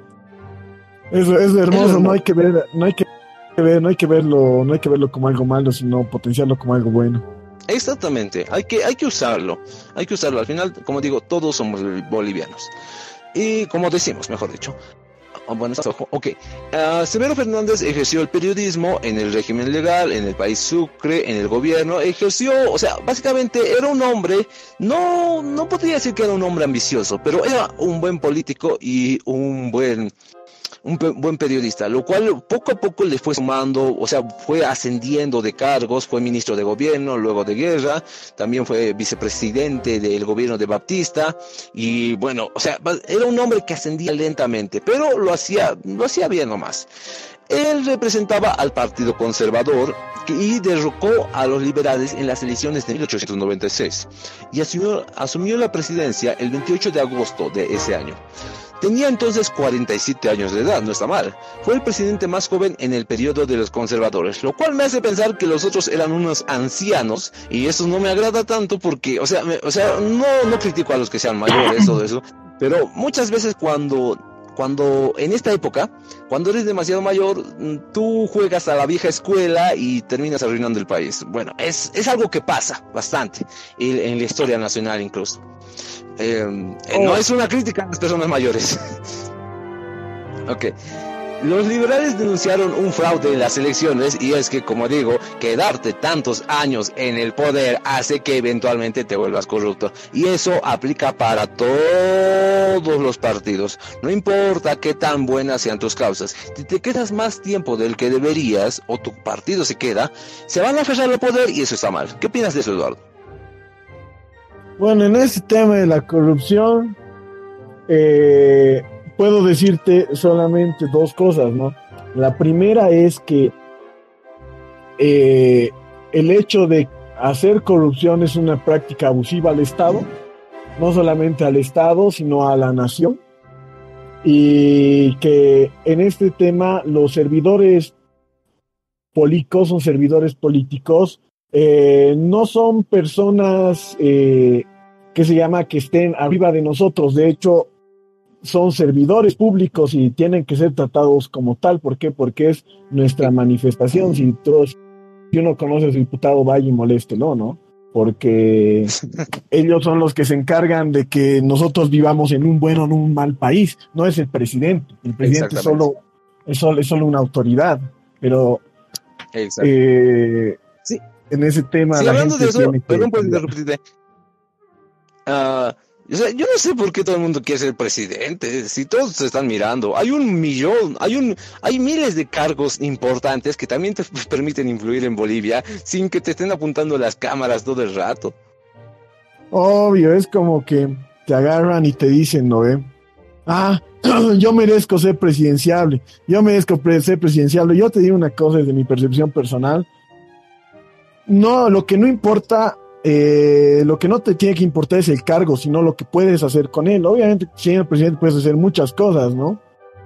Eso es hermoso, no hay que ver, no hay que ver, no hay que verlo, no hay que verlo como algo malo, sino potenciarlo como algo bueno. Exactamente, hay que, hay que usarlo, hay que usarlo. Al final, como digo, todos somos bolivianos. Y como decimos, mejor dicho, ah, bueno, ok. Uh, Severo Fernández ejerció el periodismo en el régimen legal, en el país Sucre, en el gobierno. Ejerció, o sea, básicamente era un hombre, no, no podría decir que era un hombre ambicioso, pero era un buen político y un buen un buen periodista, lo cual poco a poco le fue sumando, o sea, fue ascendiendo de cargos, fue ministro de gobierno, luego de guerra, también fue vicepresidente del gobierno de Baptista y bueno, o sea, era un hombre que ascendía lentamente, pero lo hacía, lo hacía bien nomás. Él representaba al Partido Conservador y derrocó a los liberales en las elecciones de 1896 y asumió, asumió la presidencia el 28 de agosto de ese año. Tenía entonces 47 años de edad, no está mal. Fue el presidente más joven en el periodo de los conservadores, lo cual me hace pensar que los otros eran unos ancianos y eso no me agrada tanto porque, o sea, o sea, no, no critico a los que sean mayores o eso, pero muchas veces cuando cuando en esta época, cuando eres demasiado mayor, tú juegas a la vieja escuela y terminas arruinando el país. Bueno, es, es algo que pasa bastante en la historia nacional incluso. Em, eh, no oh. es una crítica a las personas mayores. [LAUGHS] ok. Los liberales denunciaron un fraude en las elecciones y es que, como digo, quedarte tantos años en el poder hace que eventualmente te vuelvas corrupto. Y eso aplica para todos los partidos. No importa qué tan buenas sean tus causas. Si te quedas más tiempo del que deberías o tu partido se queda, se van a aferrar al poder y eso está mal. ¿Qué opinas de eso, Eduardo? Bueno, en ese tema de la corrupción, eh, puedo decirte solamente dos cosas, ¿no? La primera es que eh, el hecho de hacer corrupción es una práctica abusiva al Estado, no solamente al Estado, sino a la nación, y que en este tema los servidores políticos son servidores políticos eh, no son personas eh, que se llama que estén arriba de nosotros. De hecho, son servidores públicos y tienen que ser tratados como tal. ¿Por qué? Porque es nuestra manifestación. Si, si uno conoce a su diputado, vaya y moléstelo, ¿no? Porque [LAUGHS] ellos son los que se encargan de que nosotros vivamos en un buen o en un mal país. No es el presidente. El presidente solo, es, solo, es solo una autoridad. Pero eh, en ese tema. Sí, hablando de eso, perdón por interrumpirte. Uh, yo no sé por qué todo el mundo quiere ser presidente, si todos se están mirando. Hay un millón, hay un, hay miles de cargos importantes que también te [LAUGHS] permiten influir en Bolivia sin que te estén apuntando las cámaras todo el rato. Obvio, es como que te agarran y te dicen, ¿no ve? Ah, [CLEARS THROAT] yo merezco ser presidenciable, yo merezco ser presidenciable. Yo te digo una cosa desde mi percepción personal no, lo que no importa, eh, lo que no te tiene que importar es el cargo, sino lo que puedes hacer con él. Obviamente, señor presidente, puedes hacer muchas cosas, ¿no?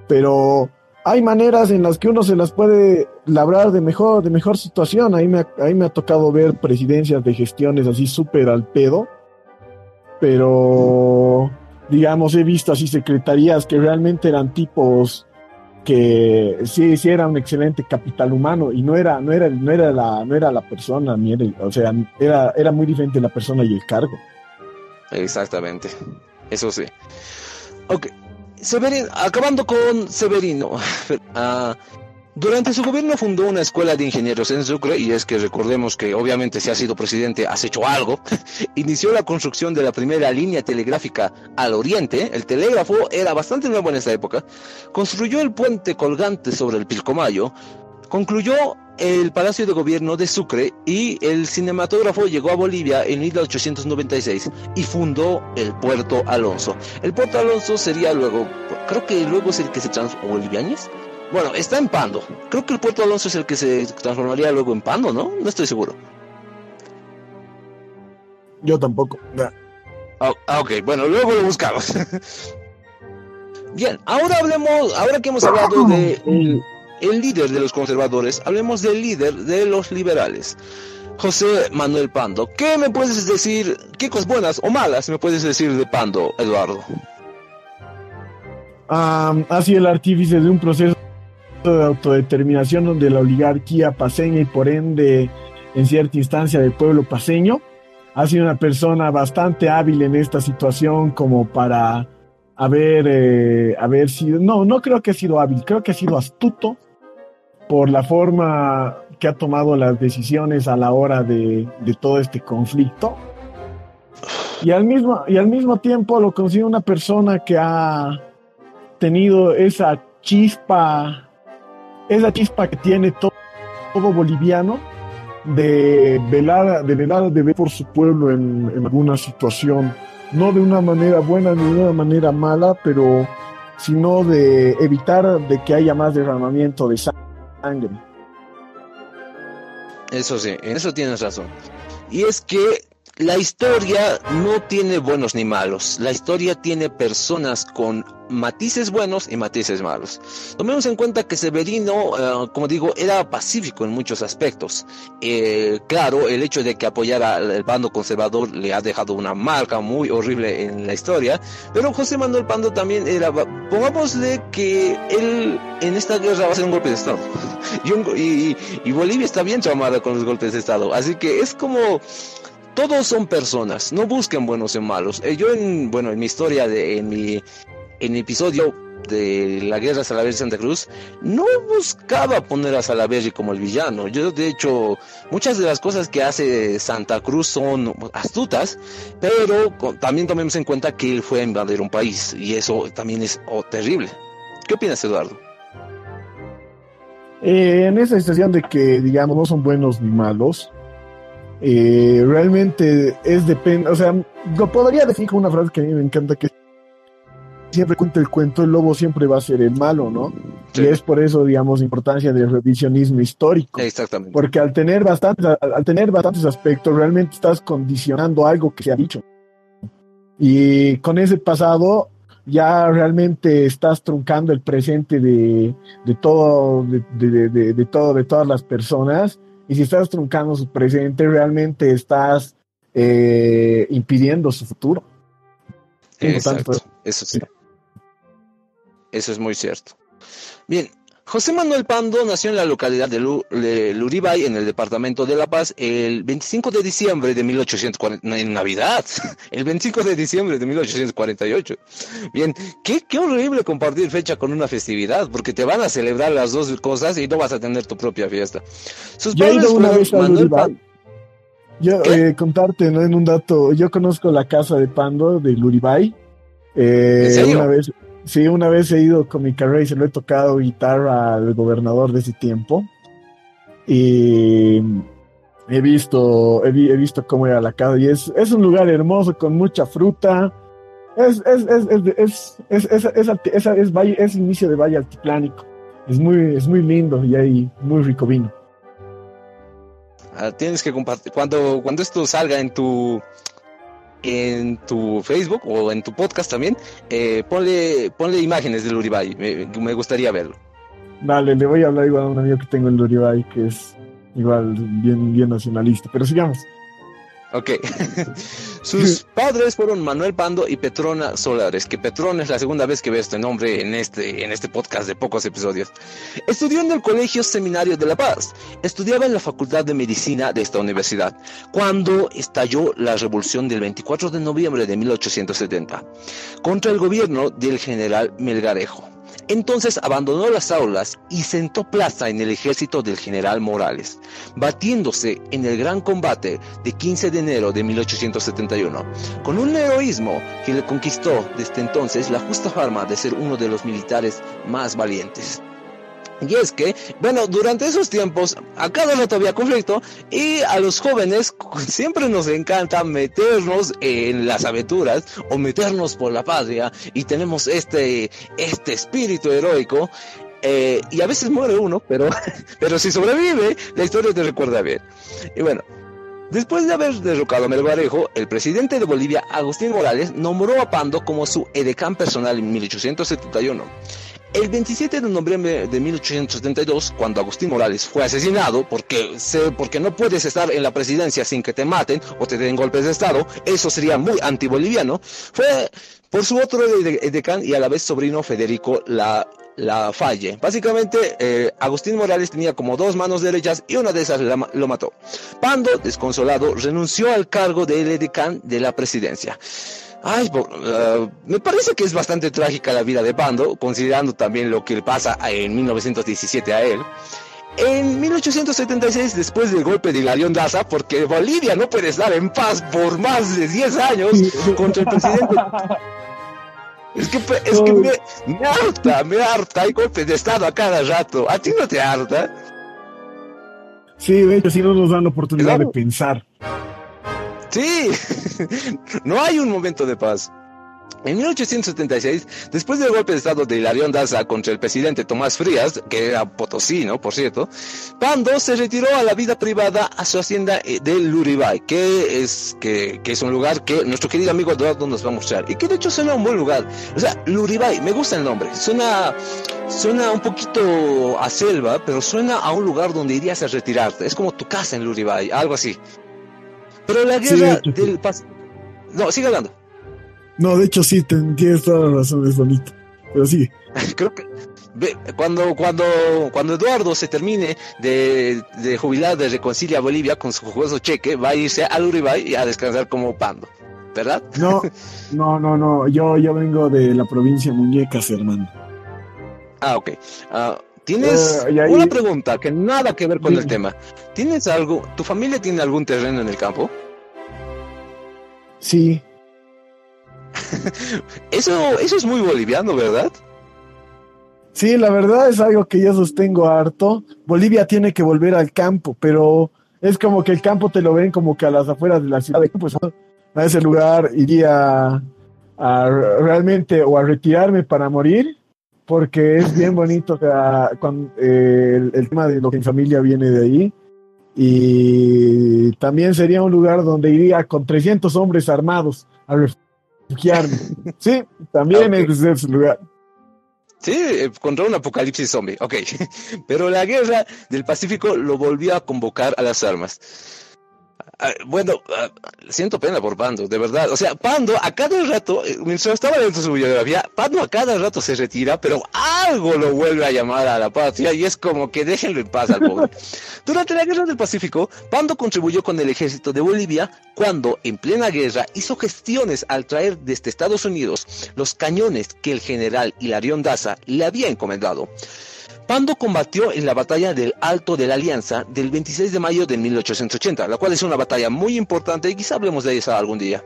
Pero hay maneras en las que uno se las puede labrar de mejor, de mejor situación. Ahí me, ahí me ha tocado ver presidencias de gestiones así súper al pedo, pero digamos, he visto así secretarías que realmente eran tipos que sí, sí era un excelente capital humano y no era, no era, no era la, no era la persona, o sea, era, era muy diferente la persona y el cargo. Exactamente, eso sí. Ok, Severino, acabando con Severino, uh, [LAUGHS] durante su gobierno fundó una escuela de ingenieros en Sucre y es que recordemos que obviamente si ha sido presidente has hecho algo. [LAUGHS] Inició la construcción de la primera línea telegráfica al oriente. El telégrafo era bastante nuevo en esa época. Construyó el puente colgante sobre el Pilcomayo. concluyó el Palacio de Gobierno de Sucre y el cinematógrafo llegó a Bolivia en 1896 y fundó el Puerto Alonso. El Puerto Alonso sería luego, creo que luego es el que se transformó, Bolivianes. Bueno, está en Pando. Creo que el Puerto Alonso es el que se transformaría luego en Pando, ¿no? No estoy seguro. Yo tampoco. Ah, ah, ok, bueno, luego lo buscamos. [LAUGHS] Bien, ahora hablemos, ahora que hemos hablado de el, líder de los conservadores, hablemos del líder de los liberales. José Manuel Pando, ¿qué me puedes decir, qué cosas buenas o malas me puedes decir de Pando, Eduardo? ha sido el artífice de un proceso de autodeterminación donde la oligarquía paseña y por ende en cierta instancia del pueblo paseño ha sido una persona bastante hábil en esta situación como para haber, eh, haber sido, no, no creo que ha sido hábil, creo que ha sido astuto por la forma que ha tomado las decisiones a la hora de, de todo este conflicto. Y al, mismo, y al mismo tiempo lo considero una persona que ha tenido esa chispa, esa chispa que tiene todo, boliviano de velar, de velar, de ver por su pueblo en, alguna situación, no de una manera buena ni de una manera mala, pero sino de evitar de que haya más derramamiento de sangre. Eso sí, en eso tienes razón. Y es que la historia no tiene buenos ni malos. La historia tiene personas con matices buenos y matices malos. Tomemos en cuenta que Severino, eh, como digo, era pacífico en muchos aspectos. Eh, claro, el hecho de que apoyara al bando conservador le ha dejado una marca muy horrible en la historia, pero José Manuel Pando también era, pongámosle que él en esta guerra va a ser un golpe de Estado. [LAUGHS] y, Bolivia está bien traumada con los golpes de Estado, así que es como todos son personas, no busquen buenos y malos. Eh, yo en, bueno, en mi historia, de, en mi episodio de la guerra Salaverry Santa Cruz, no buscaba poner a Salaverry como el villano. Yo, de hecho, muchas de las cosas que hace Santa Cruz son astutas, pero también tomemos en cuenta que él fue a invadir un país y eso también es oh, terrible. ¿Qué opinas, Eduardo? Eh, en esa situación de que, digamos, no son buenos ni malos, eh, realmente es depende, o sea, lo podría decir con una frase que a mí me encanta, que siempre cuenta el cuento, el lobo siempre va a ser el malo, ¿no? Y es por eso, digamos, la importancia del revisionismo histórico. Exactamente. Porque al tener bastantes, al tener bastantes aspectos, realmente estás condicionando algo que se ha dicho. Y con ese pasado ya realmente estás truncando el presente de, de todo, de, de, de, todo, de todas las personas y si estás truncando su presente, realmente estás eh, impidiendo su futuro. Exacto. Eso sí. Eso es muy cierto. Bien, José Manuel Pando nació en la localidad de, Luribay, en el departamento de La Paz, el 25 de diciembre de 1840, en Navidad, [LAUGHS] el 25 de diciembre de 1848. Bien, qué, qué horrible compartir fecha con una festividad, porque te van a celebrar las dos cosas y no vas a tener tu propia fiesta. Sus yo padres una vez Manuel Pando. Yo, eh, contarte ¿no? en un dato, yo conozco la casa de Pando de Luribay. Eh, Una vez, Sí, una vez he ido con mi carrera y se lo he tocado guitarra al gobernador de ese tiempo. Y he visto, he, visto cómo era la casa y es, es un lugar hermoso con mucha fruta. Es, es, es, valle, es inicio de valle altiplánico. Es muy, es muy lindo y hay muy rico vino. Ah, tienes que compartir. Cuando, cuando esto salga en tu en tu Facebook o en tu podcast también, eh, ponle, ponle imágenes del Uribay, me, me, gustaría verlo. Dale, le voy a hablar igual a un amigo que tengo en el Uribay, que es igual bien, bien nacionalista, pero sigamos. Ok. [LAUGHS] Sus padres fueron Manuel Pando y Petrona Solares, que Petrona es la segunda vez que veo este nombre en este, en este podcast de pocos episodios. Estudió en el Colegio Seminario de La Paz. Estudiaba en la Facultad de Medicina de esta universidad, cuando estalló la revolución del 24 de noviembre de 1870, contra el gobierno del general Melgarejo. Entonces abandonó las aulas y sentó plaza en el ejército del general Morales, batiéndose en el gran combate de 15 de enero de 1871, con un heroísmo que le conquistó desde entonces la justa fama de ser uno de los militares más valientes. Y es que, bueno, durante esos tiempos, a cada rato había conflicto y a los jóvenes [LAUGHS] siempre nos encanta meternos en las aventuras o meternos por la patria y tenemos este, este espíritu heroico. Eh, y a veces muere uno, pero, [LAUGHS] pero si sobrevive, la historia te recuerda bien. Y bueno, Después de haber derrocado a Melgarejo, el presidente de Bolivia, Agustín Morales, nombró a Pando como su edecán personal en 1871. El 27 de noviembre de 1872, cuando Agustín Morales fue asesinado, porque, porque no puedes estar en la presidencia sin que te maten o te den golpes de Estado, eso sería muy antiboliviano, fue por su otro edecán y a la vez sobrino Federico la, la Falle. Básicamente, eh, Agustín Morales tenía como dos manos derechas y una de esas lo mató. Pando, desconsolado, renunció al cargo de edecán de la presidencia. Ay, uh, me parece que es bastante trágica la vida de Pando, considerando también lo que le pasa en 1917 a él. En 1876, después del golpe de Hilarión Daza, porque Bolivia no puede estar en paz por más de 10 años contra el presidente. [LAUGHS] Es que, es que me, me, harta, me harta. Hay golpes de Estado a cada rato. ¿A ti no te harta? Sí, de hecho, sí no nos dan la oportunidad de pensar. Sí, [LAUGHS] no hay un momento de paz. En 1876, después del golpe de estado de Hilarión Daza contra el presidente Tomás Frías, que era potosino, por cierto, Pando se retiró a la vida privada a su hacienda eh, de Luribay, que es, que, que es un lugar que nuestro querido amigo Eduardo nos va a mostrar, y que de hecho suena un buen lugar. O sea, Luribay, me gusta el nombre, suena, suena un poquito a selva, pero suena a un lugar donde irías a retirarte, es como tu casa en Luribay, algo así. Pero la guerra del Pacífico... No, sigue hablando. No, de hecho sí, tienes toda la razón, es bonito. Pero sí. [LAUGHS] Creo que cuando, cuando, cuando Eduardo se termine de, de jubilar de Reconcilia Bolivia con su jugoso cheque, va a irse al Uribay a descansar como pando, ¿verdad? No, [LAUGHS] no, no, no. Yo, yo vengo de la provincia Muñecas, hermano. Ah, ok. Uh, Tienes eh, una pregunta que nada que ver con el tema. ¿Tienes algo? ¿Tu familia tiene algún terreno en el campo? Sí. [LAUGHS] eso, eso es muy boliviano, ¿verdad? Sí, la verdad es algo que yo sostengo harto. Bolivia tiene que volver al campo, pero es como que el campo te lo ven como que a las afueras de la ciudad. [LAUGHS] Pues a ese lugar iría a realmente o a retirarme para morir porque es bien bonito, eh, el, tema de lo que mi familia viene de ahí. Y también sería un lugar donde iría con 300 hombres armados a [LAUGHS] Sí, también es ese lugar. Sí, eh, contra un apocalipsis zombie, ok. [LAUGHS] Pero la guerra del Pacífico lo volvió a convocar a las armas. Ah, bueno, ah, siento pena por Pando, de verdad. O sea, Pando a cada rato, eh, mientras estaba dentro de su biografía, Pando a cada rato se retira, pero algo lo vuelve a llamar a la patria y es como que déjenlo en paz al pobre. [LAUGHS] Durante la Guerra del Pacífico, Pando contribuyó con el ejército de Bolivia cuando, en plena guerra, hizo gestiones al traer desde Estados Unidos los cañones que el general Hilarión Daza le había encomendado. Pando combatió en la batalla del Alto de la Alianza del 26 de mayo de 1880, la cual es una batalla muy importante y quizá hablemos de ella algún día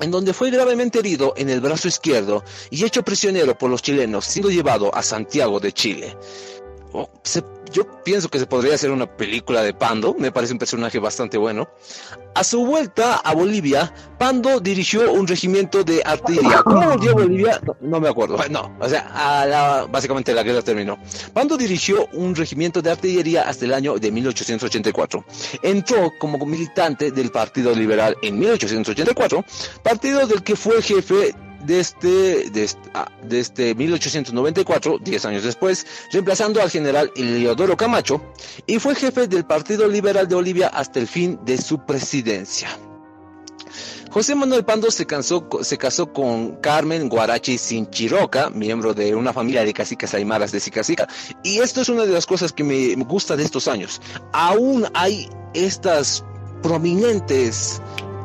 en donde fue gravemente herido en el brazo izquierdo y hecho prisionero por los chilenos, siendo llevado a Santiago de Chile. Oh, yo pienso que se podría hacer una película de Pando, me parece un personaje bastante bueno. A su vuelta a Bolivia, Pando dirigió un regimiento de artillería. ¿Cómo volvió a Bolivia? No, me acuerdo. No, o sea, básicamente la guerra terminó. Pando dirigió un regimiento de artillería hasta el año de 1884. Entró como militante del Partido Liberal en 1884, partido del que fue jefe desde, desde, 1894, 10 años después, reemplazando al general Eleodoro Camacho, y fue jefe del Partido Liberal de Bolivia hasta el fin de su presidencia. José Manuel Pando se, se casó con Carmen Guarachi Sinchiroca, miembro de una familia de caciques aymaras de Sicacica. Y esto es una de las cosas que me gusta de estos años. Aún hay estas prominentes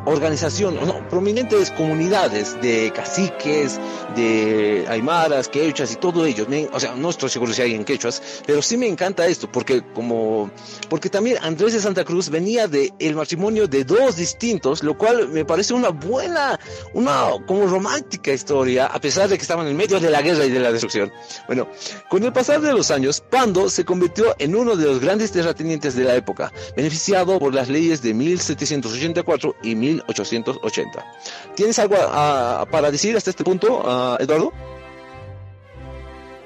organización, no, prominentes comunidades de caciques, de aymaras, quechuas y todo ello. o sea, no estoy seguro si hay en quechuas, pero sí me encanta esto, porque como, porque también Andrés de Santa Cruz venía de el matrimonio de dos distintos, lo cual me parece una buena, una como romántica historia, a pesar de que estaban en medio de la guerra y de la destrucción. Bueno, con el pasar de los años, Pando se convirtió en uno de los grandes terratenientes de la época, beneficiado por las leyes de 1784 y 1880. ¿Tienes algo para decir hasta este punto, Eduardo?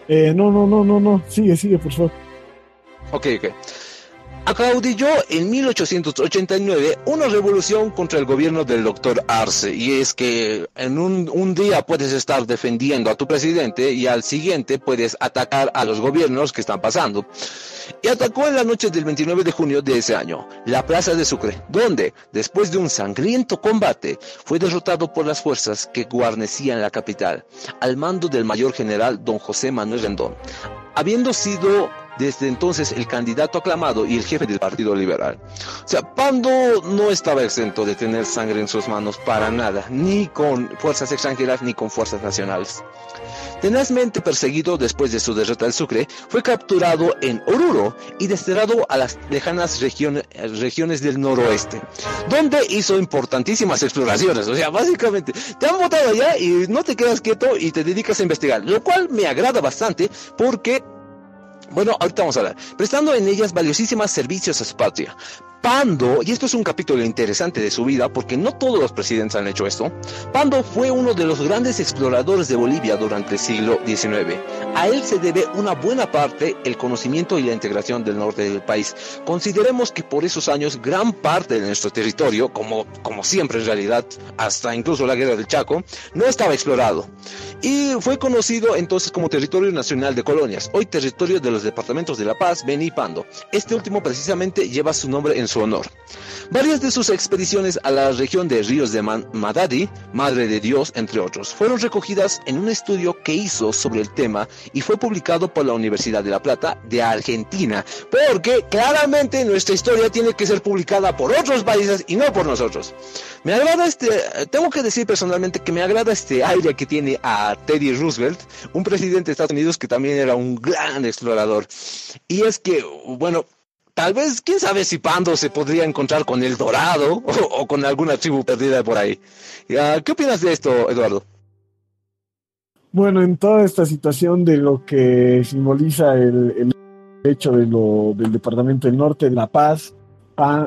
Eh, no, no, no, no, no. Sigue, sigue, por favor. Ok, ok acaudilló en 1889 una revolución contra el gobierno del doctor Arce. Y es que en un, un, día puedes estar defendiendo a tu presidente y al siguiente puedes atacar a los gobiernos que están pasando. Y atacó en la noche del 29 de junio de ese año la plaza de Sucre, donde, después de un sangriento combate, fue derrotado por las fuerzas que guarnecían la capital, al mando del mayor general don José Manuel Rendón, habiendo sido desde entonces el candidato aclamado y el jefe del Partido Liberal. O sea, Pando no estaba exento de tener sangre en sus manos para nada, ni con fuerzas extranjeras ni con fuerzas nacionales. Tenazmente perseguido después de su derrota al Sucre, fue capturado en Oruro y desterrado a las lejanas regiones del noroeste, donde hizo importantísimas exploraciones. O sea, básicamente, te han votado allá y no te quedas quieto y te dedicas a investigar, lo cual me agrada bastante porque bueno, ahorita vamos a hablar. Prestando en ellas valiosísimas servicios a su patria. Pando, y esto es un capítulo interesante de su vida porque no todos los presidentes han hecho esto, Pando fue uno de los grandes exploradores de Bolivia durante el siglo XIX. A él se debe una buena parte el conocimiento y la integración del norte del país. Consideremos que por esos años gran parte de nuestro territorio, como, como siempre en realidad, hasta incluso la guerra del Chaco, no estaba explorado. Y fue conocido entonces como territorio nacional de colonias, hoy territorio de los departamentos de La Paz, Beni y Pando. Este último precisamente lleva su nombre en su honor. Varias de sus expediciones a la región de Ríos de Madadi, Madre de Dios, entre otros, fueron recogidas en un estudio que hizo sobre el tema y fue publicado por la Universidad de La Plata de Argentina, porque claramente nuestra historia tiene que ser publicada por otros países y no por nosotros. Me agrada este, tengo que decir personalmente que me agrada este aire que tiene a Teddy Roosevelt, un presidente de Estados Unidos que también era un gran explorador. Y es que, bueno, Tal vez, quién sabe si Pando se podría encontrar con el Dorado o, con alguna tribu perdida por ahí. ¿Qué opinas de esto, Eduardo? Bueno, en toda esta situación de lo que simboliza el, hecho de lo, del Departamento del Norte de La Paz,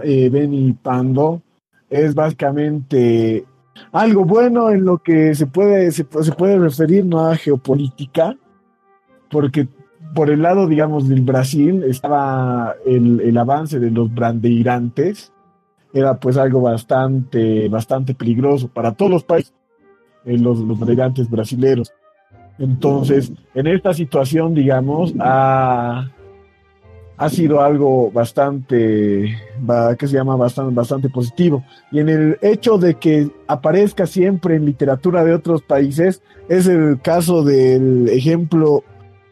eh, Beni Pando, es básicamente algo bueno en lo que se puede, se puede referir no a geopolítica, porque por el lado, digamos, del Brasil estaba el, avance de los brandeirantes, era pues algo bastante, bastante peligroso para todos los países, eh, los, los brandeirantes brasileros. Entonces, en esta situación, digamos, ha, ha sido algo bastante, que se llama bastante, bastante positivo. Y en el hecho de que aparezca siempre en literatura de otros países, es el caso del ejemplo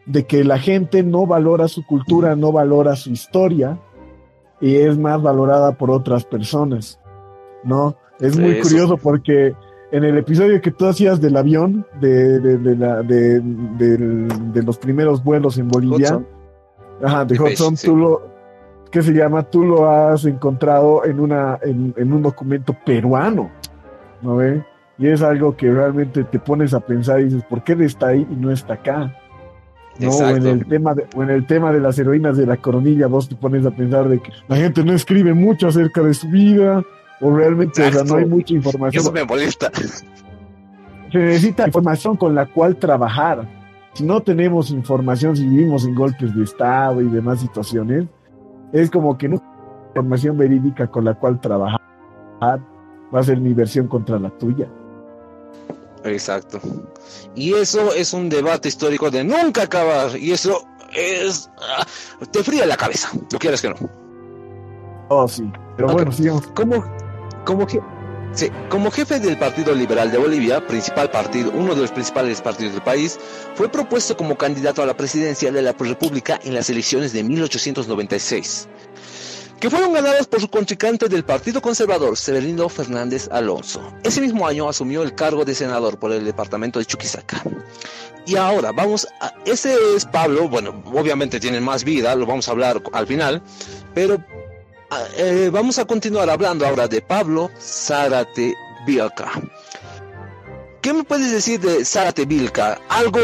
de que la gente no valora su cultura, no valora su historia y es más valorada por otras personas, ¿no? Es muy curioso porque en el episodio que tú hacías del avión, de, de, la, de, los primeros vuelos en Bolivia, ajá, de Hudson, tú lo, ¿qué se llama? Tú lo has encontrado en, una, en, en un documento peruano, ¿no ve? Y es algo que realmente te pones a pensar y dices, ¿por qué él está ahí y no está acá? ¿No? O en, el tema de, en el tema de las heroínas de la coronilla, vos te pones a pensar de que la gente no escribe mucho acerca de su vida, o realmente no hay mucha información. Eso me molesta. Se necesita información con la cual trabajar. Si no tenemos información, si vivimos en golpes de Estado y demás situaciones, es como que no hay información verídica con la cual trabajar. Va a ser mi versión contra la tuya. Exacto. Y eso es un debate histórico de nunca acabar. Y eso es. Ah, te fría la cabeza. ¿Lo quieres que no? Oh, sí. Pero bueno, sigamos. Como, como, sí, como jefe del Partido Liberal de Bolivia, principal partido, uno de los principales partidos del país, fue propuesto como candidato a la presidencia de la República en las elecciones de 1896. Que fueron ganadas por su contrincante del Partido Conservador, Severino Fernández Alonso. Ese mismo año asumió el cargo de senador por el departamento de Chuquisaca. Y ahora vamos a... Ese es Pablo, bueno, obviamente tiene más vida, lo vamos a hablar al final, pero ah, eh, vamos a continuar hablando ahora de Pablo Zárate Vilca. ¿Qué me puedes decir de Zárate Vilca? Algo,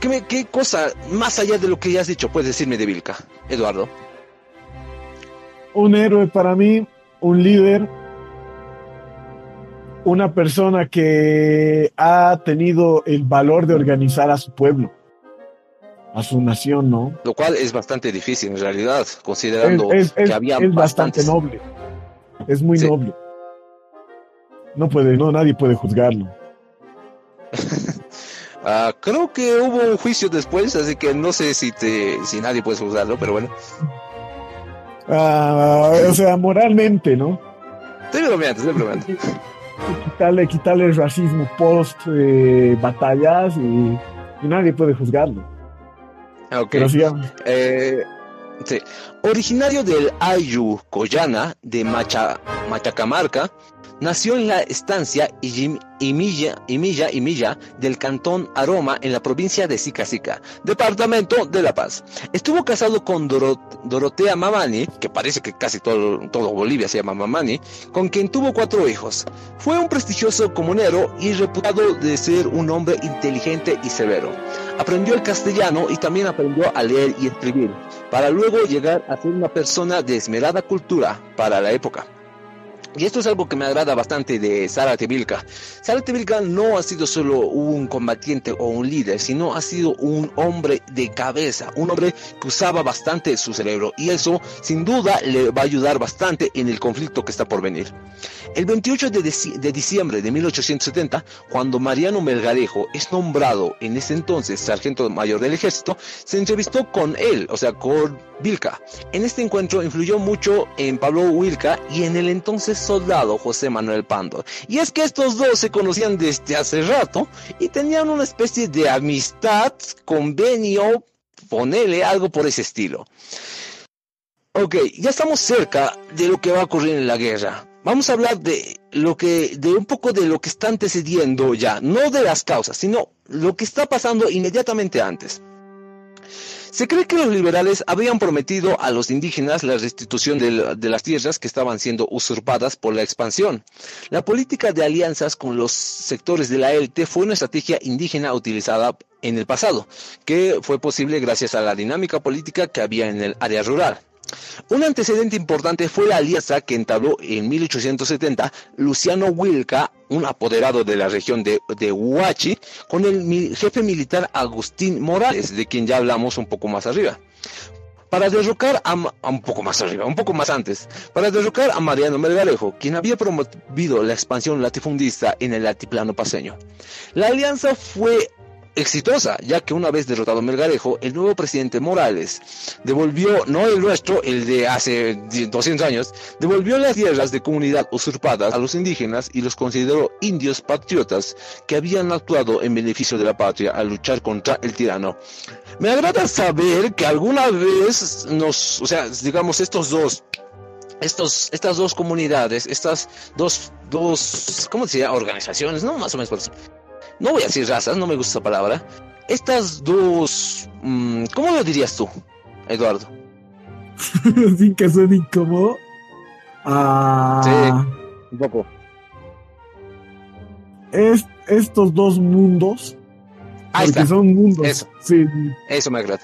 ¿qué, ¿qué cosa más allá de lo que ya has dicho puedes decirme de Vilca, Eduardo? Un héroe para mí, un líder, una persona que ha tenido el valor de organizar a su pueblo, a su nación, ¿no? Lo cual es bastante difícil en realidad, considerando que había es bastante noble, es muy noble. No puede, no, nadie puede juzgarlo. [LAUGHS] Ah, creo que hubo un juicio después, así que no sé si te, si nadie puede juzgarlo, pero bueno. Ah, o sea, moralmente, ¿no? Estoy bromeando, estoy bromeando. Quitarle, quitarle el racismo post eh, batallas y, nadie puede juzgarlo. Ok. Pero eh, sí. Originario del Ayu Coyana de Macha, Machacamarca, Nació en la estancia Imilla, del cantón Aroma en la provincia de Sica departamento de La Paz. Estuvo casado con Dorotea Mamani, que parece que casi todo, todo Bolivia se llama Mamani, con quien tuvo cuatro hijos. Fue un prestigioso comunero y reputado de ser un hombre inteligente y severo. Aprendió el castellano y también aprendió a leer y escribir, para luego llegar a ser una persona de esmerada cultura para la época. Y esto es algo que me agrada bastante de Sara Tevilka. Sara Tevilka no ha sido solo un combatiente o un líder, sino ha sido un hombre de cabeza, un hombre que usaba bastante su cerebro y eso sin duda le va a ayudar bastante en el conflicto que está por venir. El 28 de, de diciembre de 1870, cuando Mariano Melgarejo es nombrado en ese entonces sargento mayor del ejército, se entrevistó con él, o sea, con Vilca. En este encuentro influyó mucho en Pablo Vilca y en el entonces soldado José Manuel Pando. Y es que estos dos se conocían desde hace rato y tenían una especie de amistad, convenio, ponele algo por ese estilo. Ok, ya estamos cerca de lo que va a ocurrir en la guerra. Vamos a hablar de lo que, de un poco de lo que está antecediendo ya, no de las causas, sino lo que está pasando inmediatamente antes. Se cree que los liberales habían prometido a los indígenas la restitución de, las tierras que estaban siendo usurpadas por la expansión. La política de alianzas con los sectores de la élite fue una estrategia indígena utilizada en el pasado, que fue posible gracias a la dinámica política que había en el área rural. Un antecedente importante fue la alianza que entabló en 1870 Luciano Wilca, un apoderado de la región de, Huachi, con el jefe militar Agustín Morales, de quien ya hablamos un poco más arriba para derrocar a, un poco más arriba, un poco más antes, para derrocar a Mariano Melgarejo, quien había promovido la expansión latifundista en el altiplano paseño. La alianza fue exitosa, ya que una vez derrotado Melgarejo, el nuevo presidente Morales devolvió, no el nuestro, el de hace 200 años, devolvió las tierras de comunidad usurpadas a los indígenas y los consideró indios patriotas que habían actuado en beneficio de la patria al luchar contra el tirano. Me agrada saber que alguna vez nos, o sea, digamos, estos dos estos, estas dos comunidades, estas dos, dos, ¿cómo se llama? Organizaciones, ¿no? Más o menos por no voy a decir razas, no me gusta esa palabra. Estas dos, mm, ¿cómo lo dirías tú, Eduardo? [LAUGHS] Sin que suene incómodo. Ah, sí, un poco. Es, estos dos mundos, Ahí porque son mundos. Eso, sí. eso me agrada.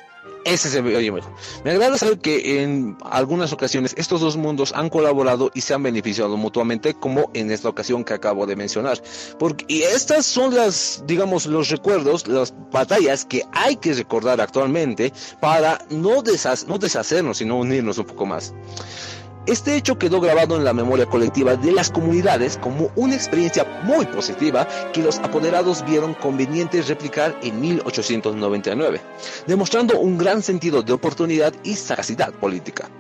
Ese se oye mejor. Me agrada saber que en algunas ocasiones estos dos mundos han colaborado y se han beneficiado mutuamente, como en esta ocasión que acabo de mencionar. Porque, y estas son las, digamos, los recuerdos, las batallas que hay que recordar actualmente para no, no deshacernos, sino unirnos un poco más. Este hecho quedó grabado en la memoria colectiva de las comunidades como una experiencia muy positiva que los apoderados vieron conveniente replicar en 1899, demostrando un gran sentido de oportunidad y sagacidad política.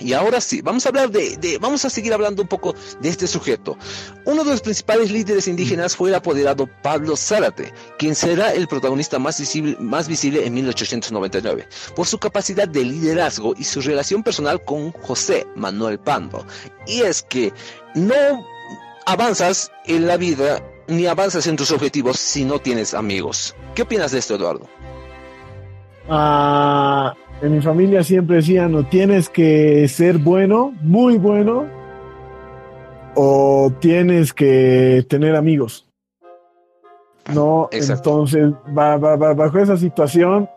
Y ahora sí, vamos a hablar de, vamos a seguir hablando un poco de este sujeto. Uno de los principales líderes indígenas fue el apoderado Pablo Zárate, quien será el protagonista más visible, más visible en 1899, por su capacidad de liderazgo y su relación personal con José Manuel Pando. Y es que no avanzas en la vida ni avanzas en tus objetivos si no tienes amigos. ¿Qué opinas de esto, Eduardo? Ah, en mi familia siempre decían, no tienes que ser bueno, muy bueno, o tienes que tener amigos. No, entonces, bajo esa situación,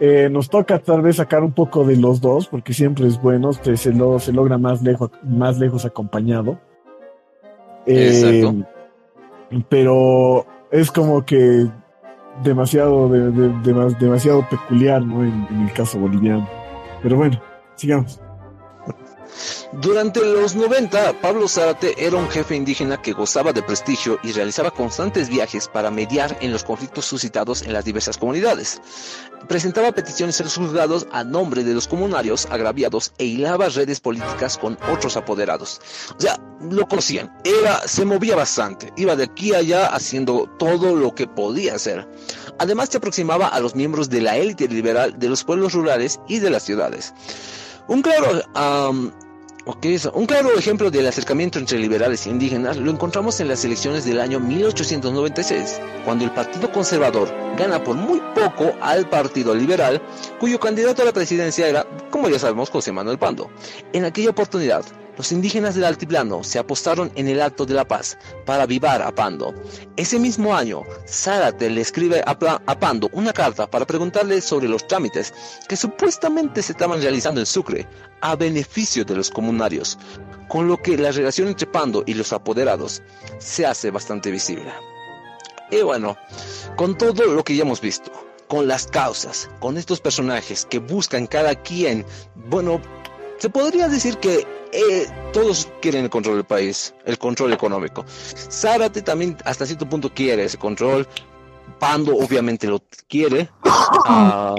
eh, nos toca tal vez sacar un poco de los dos, porque siempre es bueno, se, se, se logra más lejos, más lejos acompañado. Eh, pero es como que demasiado, de, demasiado peculiar, ¿no? En, en, el caso boliviano. Pero bueno, sigamos. Durante los 90, Pablo Zárate era un jefe indígena que gozaba de prestigio y realizaba constantes viajes para mediar en los conflictos suscitados en las diversas comunidades. Presentaba peticiones en los juzgados a nombre de los comunarios agraviados e hilaba redes políticas con otros apoderados. O sea, lo conocían, era, se movía bastante, iba de aquí a allá haciendo todo lo que podía hacer. Además, se aproximaba a los miembros de la élite liberal de los pueblos rurales y de las ciudades. Un claro un claro ejemplo del acercamiento entre liberales e indígenas lo encontramos en las elecciones del año 1896, cuando el Partido Conservador gana por muy poco al Partido Liberal, cuyo candidato a la presidencia era, como ya sabemos, José Manuel Pando. En aquella oportunidad, los indígenas del altiplano se apostaron en el Alto de la Paz para avivar a Pando. Ese mismo año, Zárate le escribe a, a, Pando una carta para preguntarle sobre los trámites que supuestamente se estaban realizando en Sucre a beneficio de los comunarios, con lo que la relación entre Pando y los apoderados se hace bastante visible. Y bueno, con todo lo que ya hemos visto, con las causas, con estos personajes que buscan cada quien, bueno, se podría decir que eh, todos quieren el control del país, el control económico. Zárate también hasta cierto punto quiere ese control. Pando obviamente lo quiere. Ah,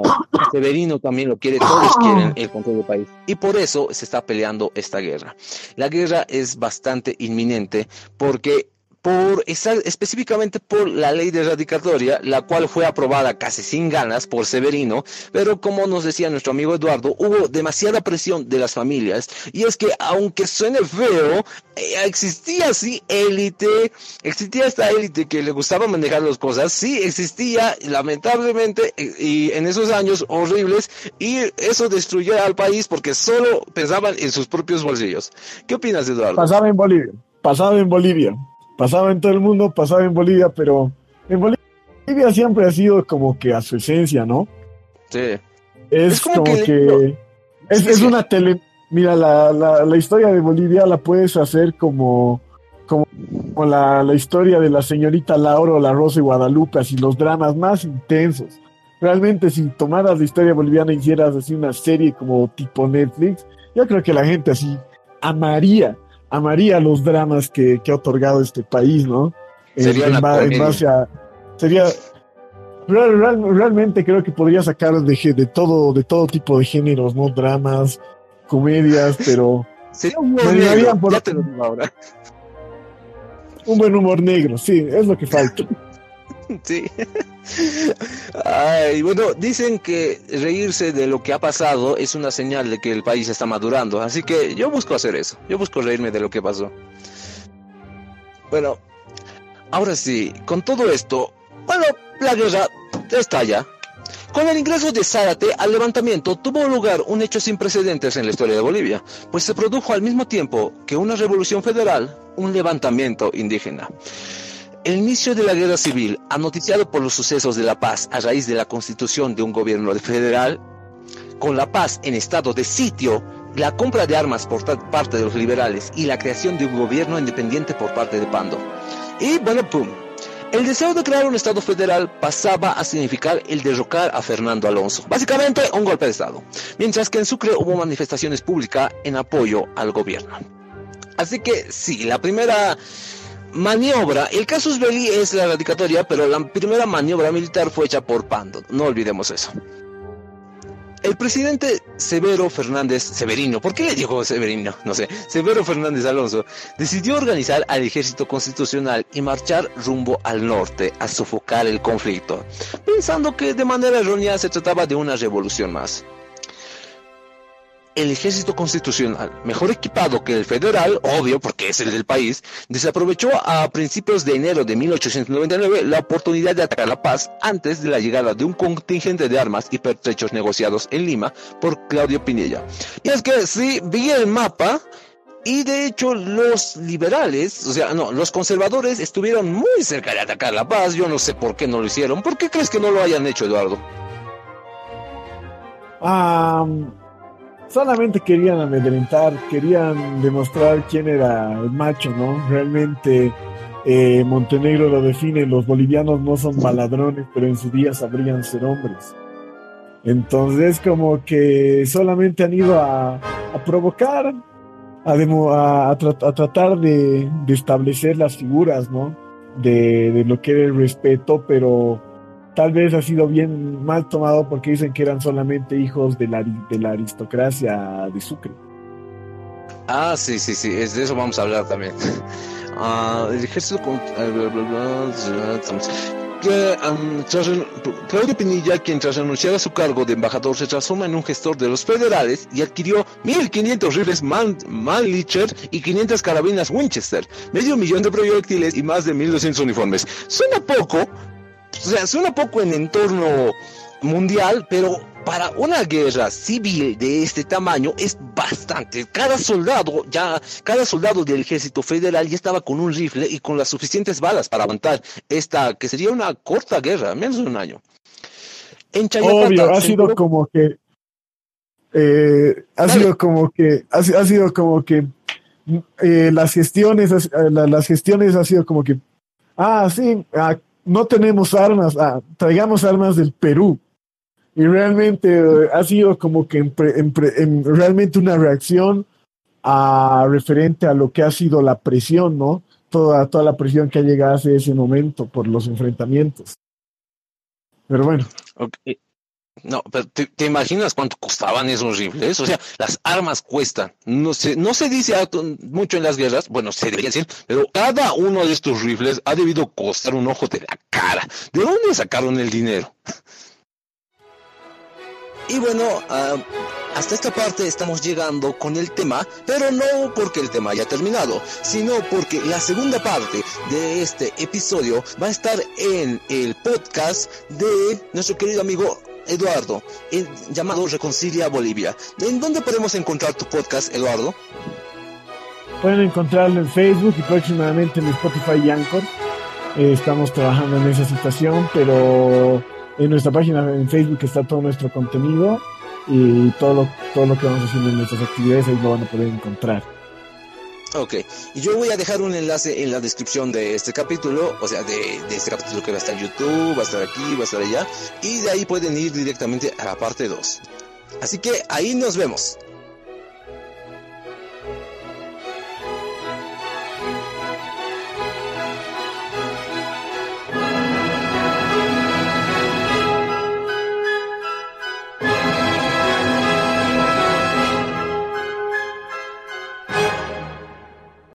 Severino también lo quiere. Todos quieren el control del país. Y por eso se está peleando esta guerra. La guerra es bastante inminente porque por específicamente por la ley de erradicatoria, la cual fue aprobada casi sin ganas por Severino, pero como nos decía nuestro amigo Eduardo, hubo demasiada presión de las familias, y es que aunque suene feo, eh, existía así élite, existía esta élite que le gustaba manejar las cosas, sí existía, lamentablemente, eh, y en esos años horribles, y eso destruyó al país porque solo pensaban en sus propios bolsillos. ¿Qué opinas, Eduardo? Pasaba en Bolivia, pasaba en Bolivia pasaba en todo el mundo, pasaba en Bolivia, pero en Bolivia siempre ha sido como que a su esencia, ¿no? Sí. Es, como, que, es, una tele... Mira, la, la, historia de Bolivia la puedes hacer como, como, la, la, historia de la señorita Laura la Rosa y Guadalupe, así los dramas más intensos. Realmente si tomaras la historia boliviana y hicieras así una serie como tipo Netflix, yo creo que la gente así amaría amaría los dramas que, ha otorgado este país, ¿no? Sería en, base a, sería realmente creo que podría sacar de, de todo de todo tipo de géneros, ¿no? Dramas, comedias, [LAUGHS] pero sería un humor negro, ya te lo digo ahora. Un buen humor negro, sí, es lo que falta. [LAUGHS] [LAUGHS] sí. Ay, bueno, dicen que reírse de lo que ha pasado es una señal de que el país está madurando, así que yo busco hacer eso, yo busco reírme de lo que pasó. Bueno, ahora sí, con todo esto, bueno, la guerra estalla. Con el ingreso de Zárate al levantamiento tuvo lugar un hecho sin precedentes en la historia de Bolivia, pues se produjo al mismo tiempo que una revolución federal, un levantamiento indígena. El inicio de la guerra civil, anoticiado por los sucesos de La Paz a raíz de la constitución de un gobierno federal, con La Paz en estado de sitio, la compra de armas por parte de los liberales y la creación de un gobierno independiente por parte de Pando. Y bueno, pum. El deseo de crear un Estado federal pasaba a significar el derrocar a Fernando Alonso. Básicamente un golpe de Estado. Mientras que en Sucre hubo manifestaciones públicas en apoyo al gobierno. Así que sí, la primera maniobra, el casus belli es la radicatoria, pero la primera maniobra militar fue hecha por Pando, no olvidemos eso. el presidente Severo Fernández Severino, ¿por qué le dijo Severino? No sé, Severo Fernández Alonso, decidió organizar al ejército constitucional y marchar rumbo al norte a sofocar el conflicto, pensando que de manera errónea se trataba de una revolución más el ejército constitucional, mejor equipado que el federal, obvio porque es el del país, desaprovechó a principios de enero de 1899 la oportunidad de atacar la paz antes de la llegada de un contingente de armas y pertrechos negociados en Lima por Claudio Pinilla. Y es que sí, vi el mapa y de hecho los liberales, o sea, no, los conservadores estuvieron muy cerca de atacar la paz, yo no sé por qué no lo hicieron, ¿por qué crees que no lo hayan hecho, Eduardo? Ah solamente querían amedrentar, querían demostrar quién era el macho, ¿no? Realmente eh, Montenegro lo define, los bolivianos no son maladrones, pero en su día sabrían ser hombres. Entonces como que solamente han ido a, provocar, a, a, tratar de, establecer las figuras, ¿no? De, de lo que era el respeto, pero tal vez ha sido bien mal tomado porque dicen que eran solamente hijos de la, de la aristocracia de Sucre. Ah, sí, sí, sí, es de eso vamos a hablar también. [LAUGHS] Ah, el ejército Claudio Pinilla, quien tras renunciar a su cargo de embajador, se transforma en un gestor de los federales y adquirió 1.500 rifles Mannlicher y 500 carabinas Winchester, medio millón de proyectiles y más de 1.200 uniformes. Suena poco, o sea, suena poco en entorno mundial, pero para una guerra civil de este tamaño es bastante. Cada soldado, ya, cada soldado del ejército federal ya estaba con un rifle y con las suficientes balas para aguantar esta, que sería una corta guerra, menos de un año. En Obvio, ha sido como que, eh, ha sido como que, ha, sido como que eh, las gestiones, eh, las gestiones ha sido como que, ah, sí, ah, no tenemos armas, ah, traigamos armas del Perú. Y realmente eh, ha sido como que en, realmente una reacción a, referente a lo que ha sido la presión, ¿no? Toda, toda la presión que ha llegado hace ese momento por los enfrentamientos. Pero bueno. No, pero te, imaginas cuánto costaban esos rifles? O sea, las armas cuestan. No se, no se dice mucho en las guerras, bueno, se debería decir, pero cada uno de estos rifles ha debido costar un ojo de la cara. ¿De dónde sacaron el dinero? Y bueno, ah, hasta esta parte estamos llegando con el tema, pero no porque el tema haya terminado, sino porque la segunda parte de este episodio va a estar en el podcast de nuestro querido amigo Eduardo, llamado Reconcilia Bolivia. ¿En dónde podemos encontrar tu podcast, Eduardo? Pueden encontrarlo en Facebook y próximamente en Spotify y Anchor. Eh, estamos trabajando en esa situación, pero en nuestra página en Facebook está todo nuestro contenido y todo lo, todo lo que vamos haciendo en nuestras actividades, ahí lo van a poder encontrar. Ok, y yo voy a dejar un enlace en la descripción de este capítulo, o sea, de, de, este capítulo que va a estar en YouTube, va a estar aquí, va a estar allá, y de ahí pueden ir directamente a la parte 2. Así que ahí nos vemos.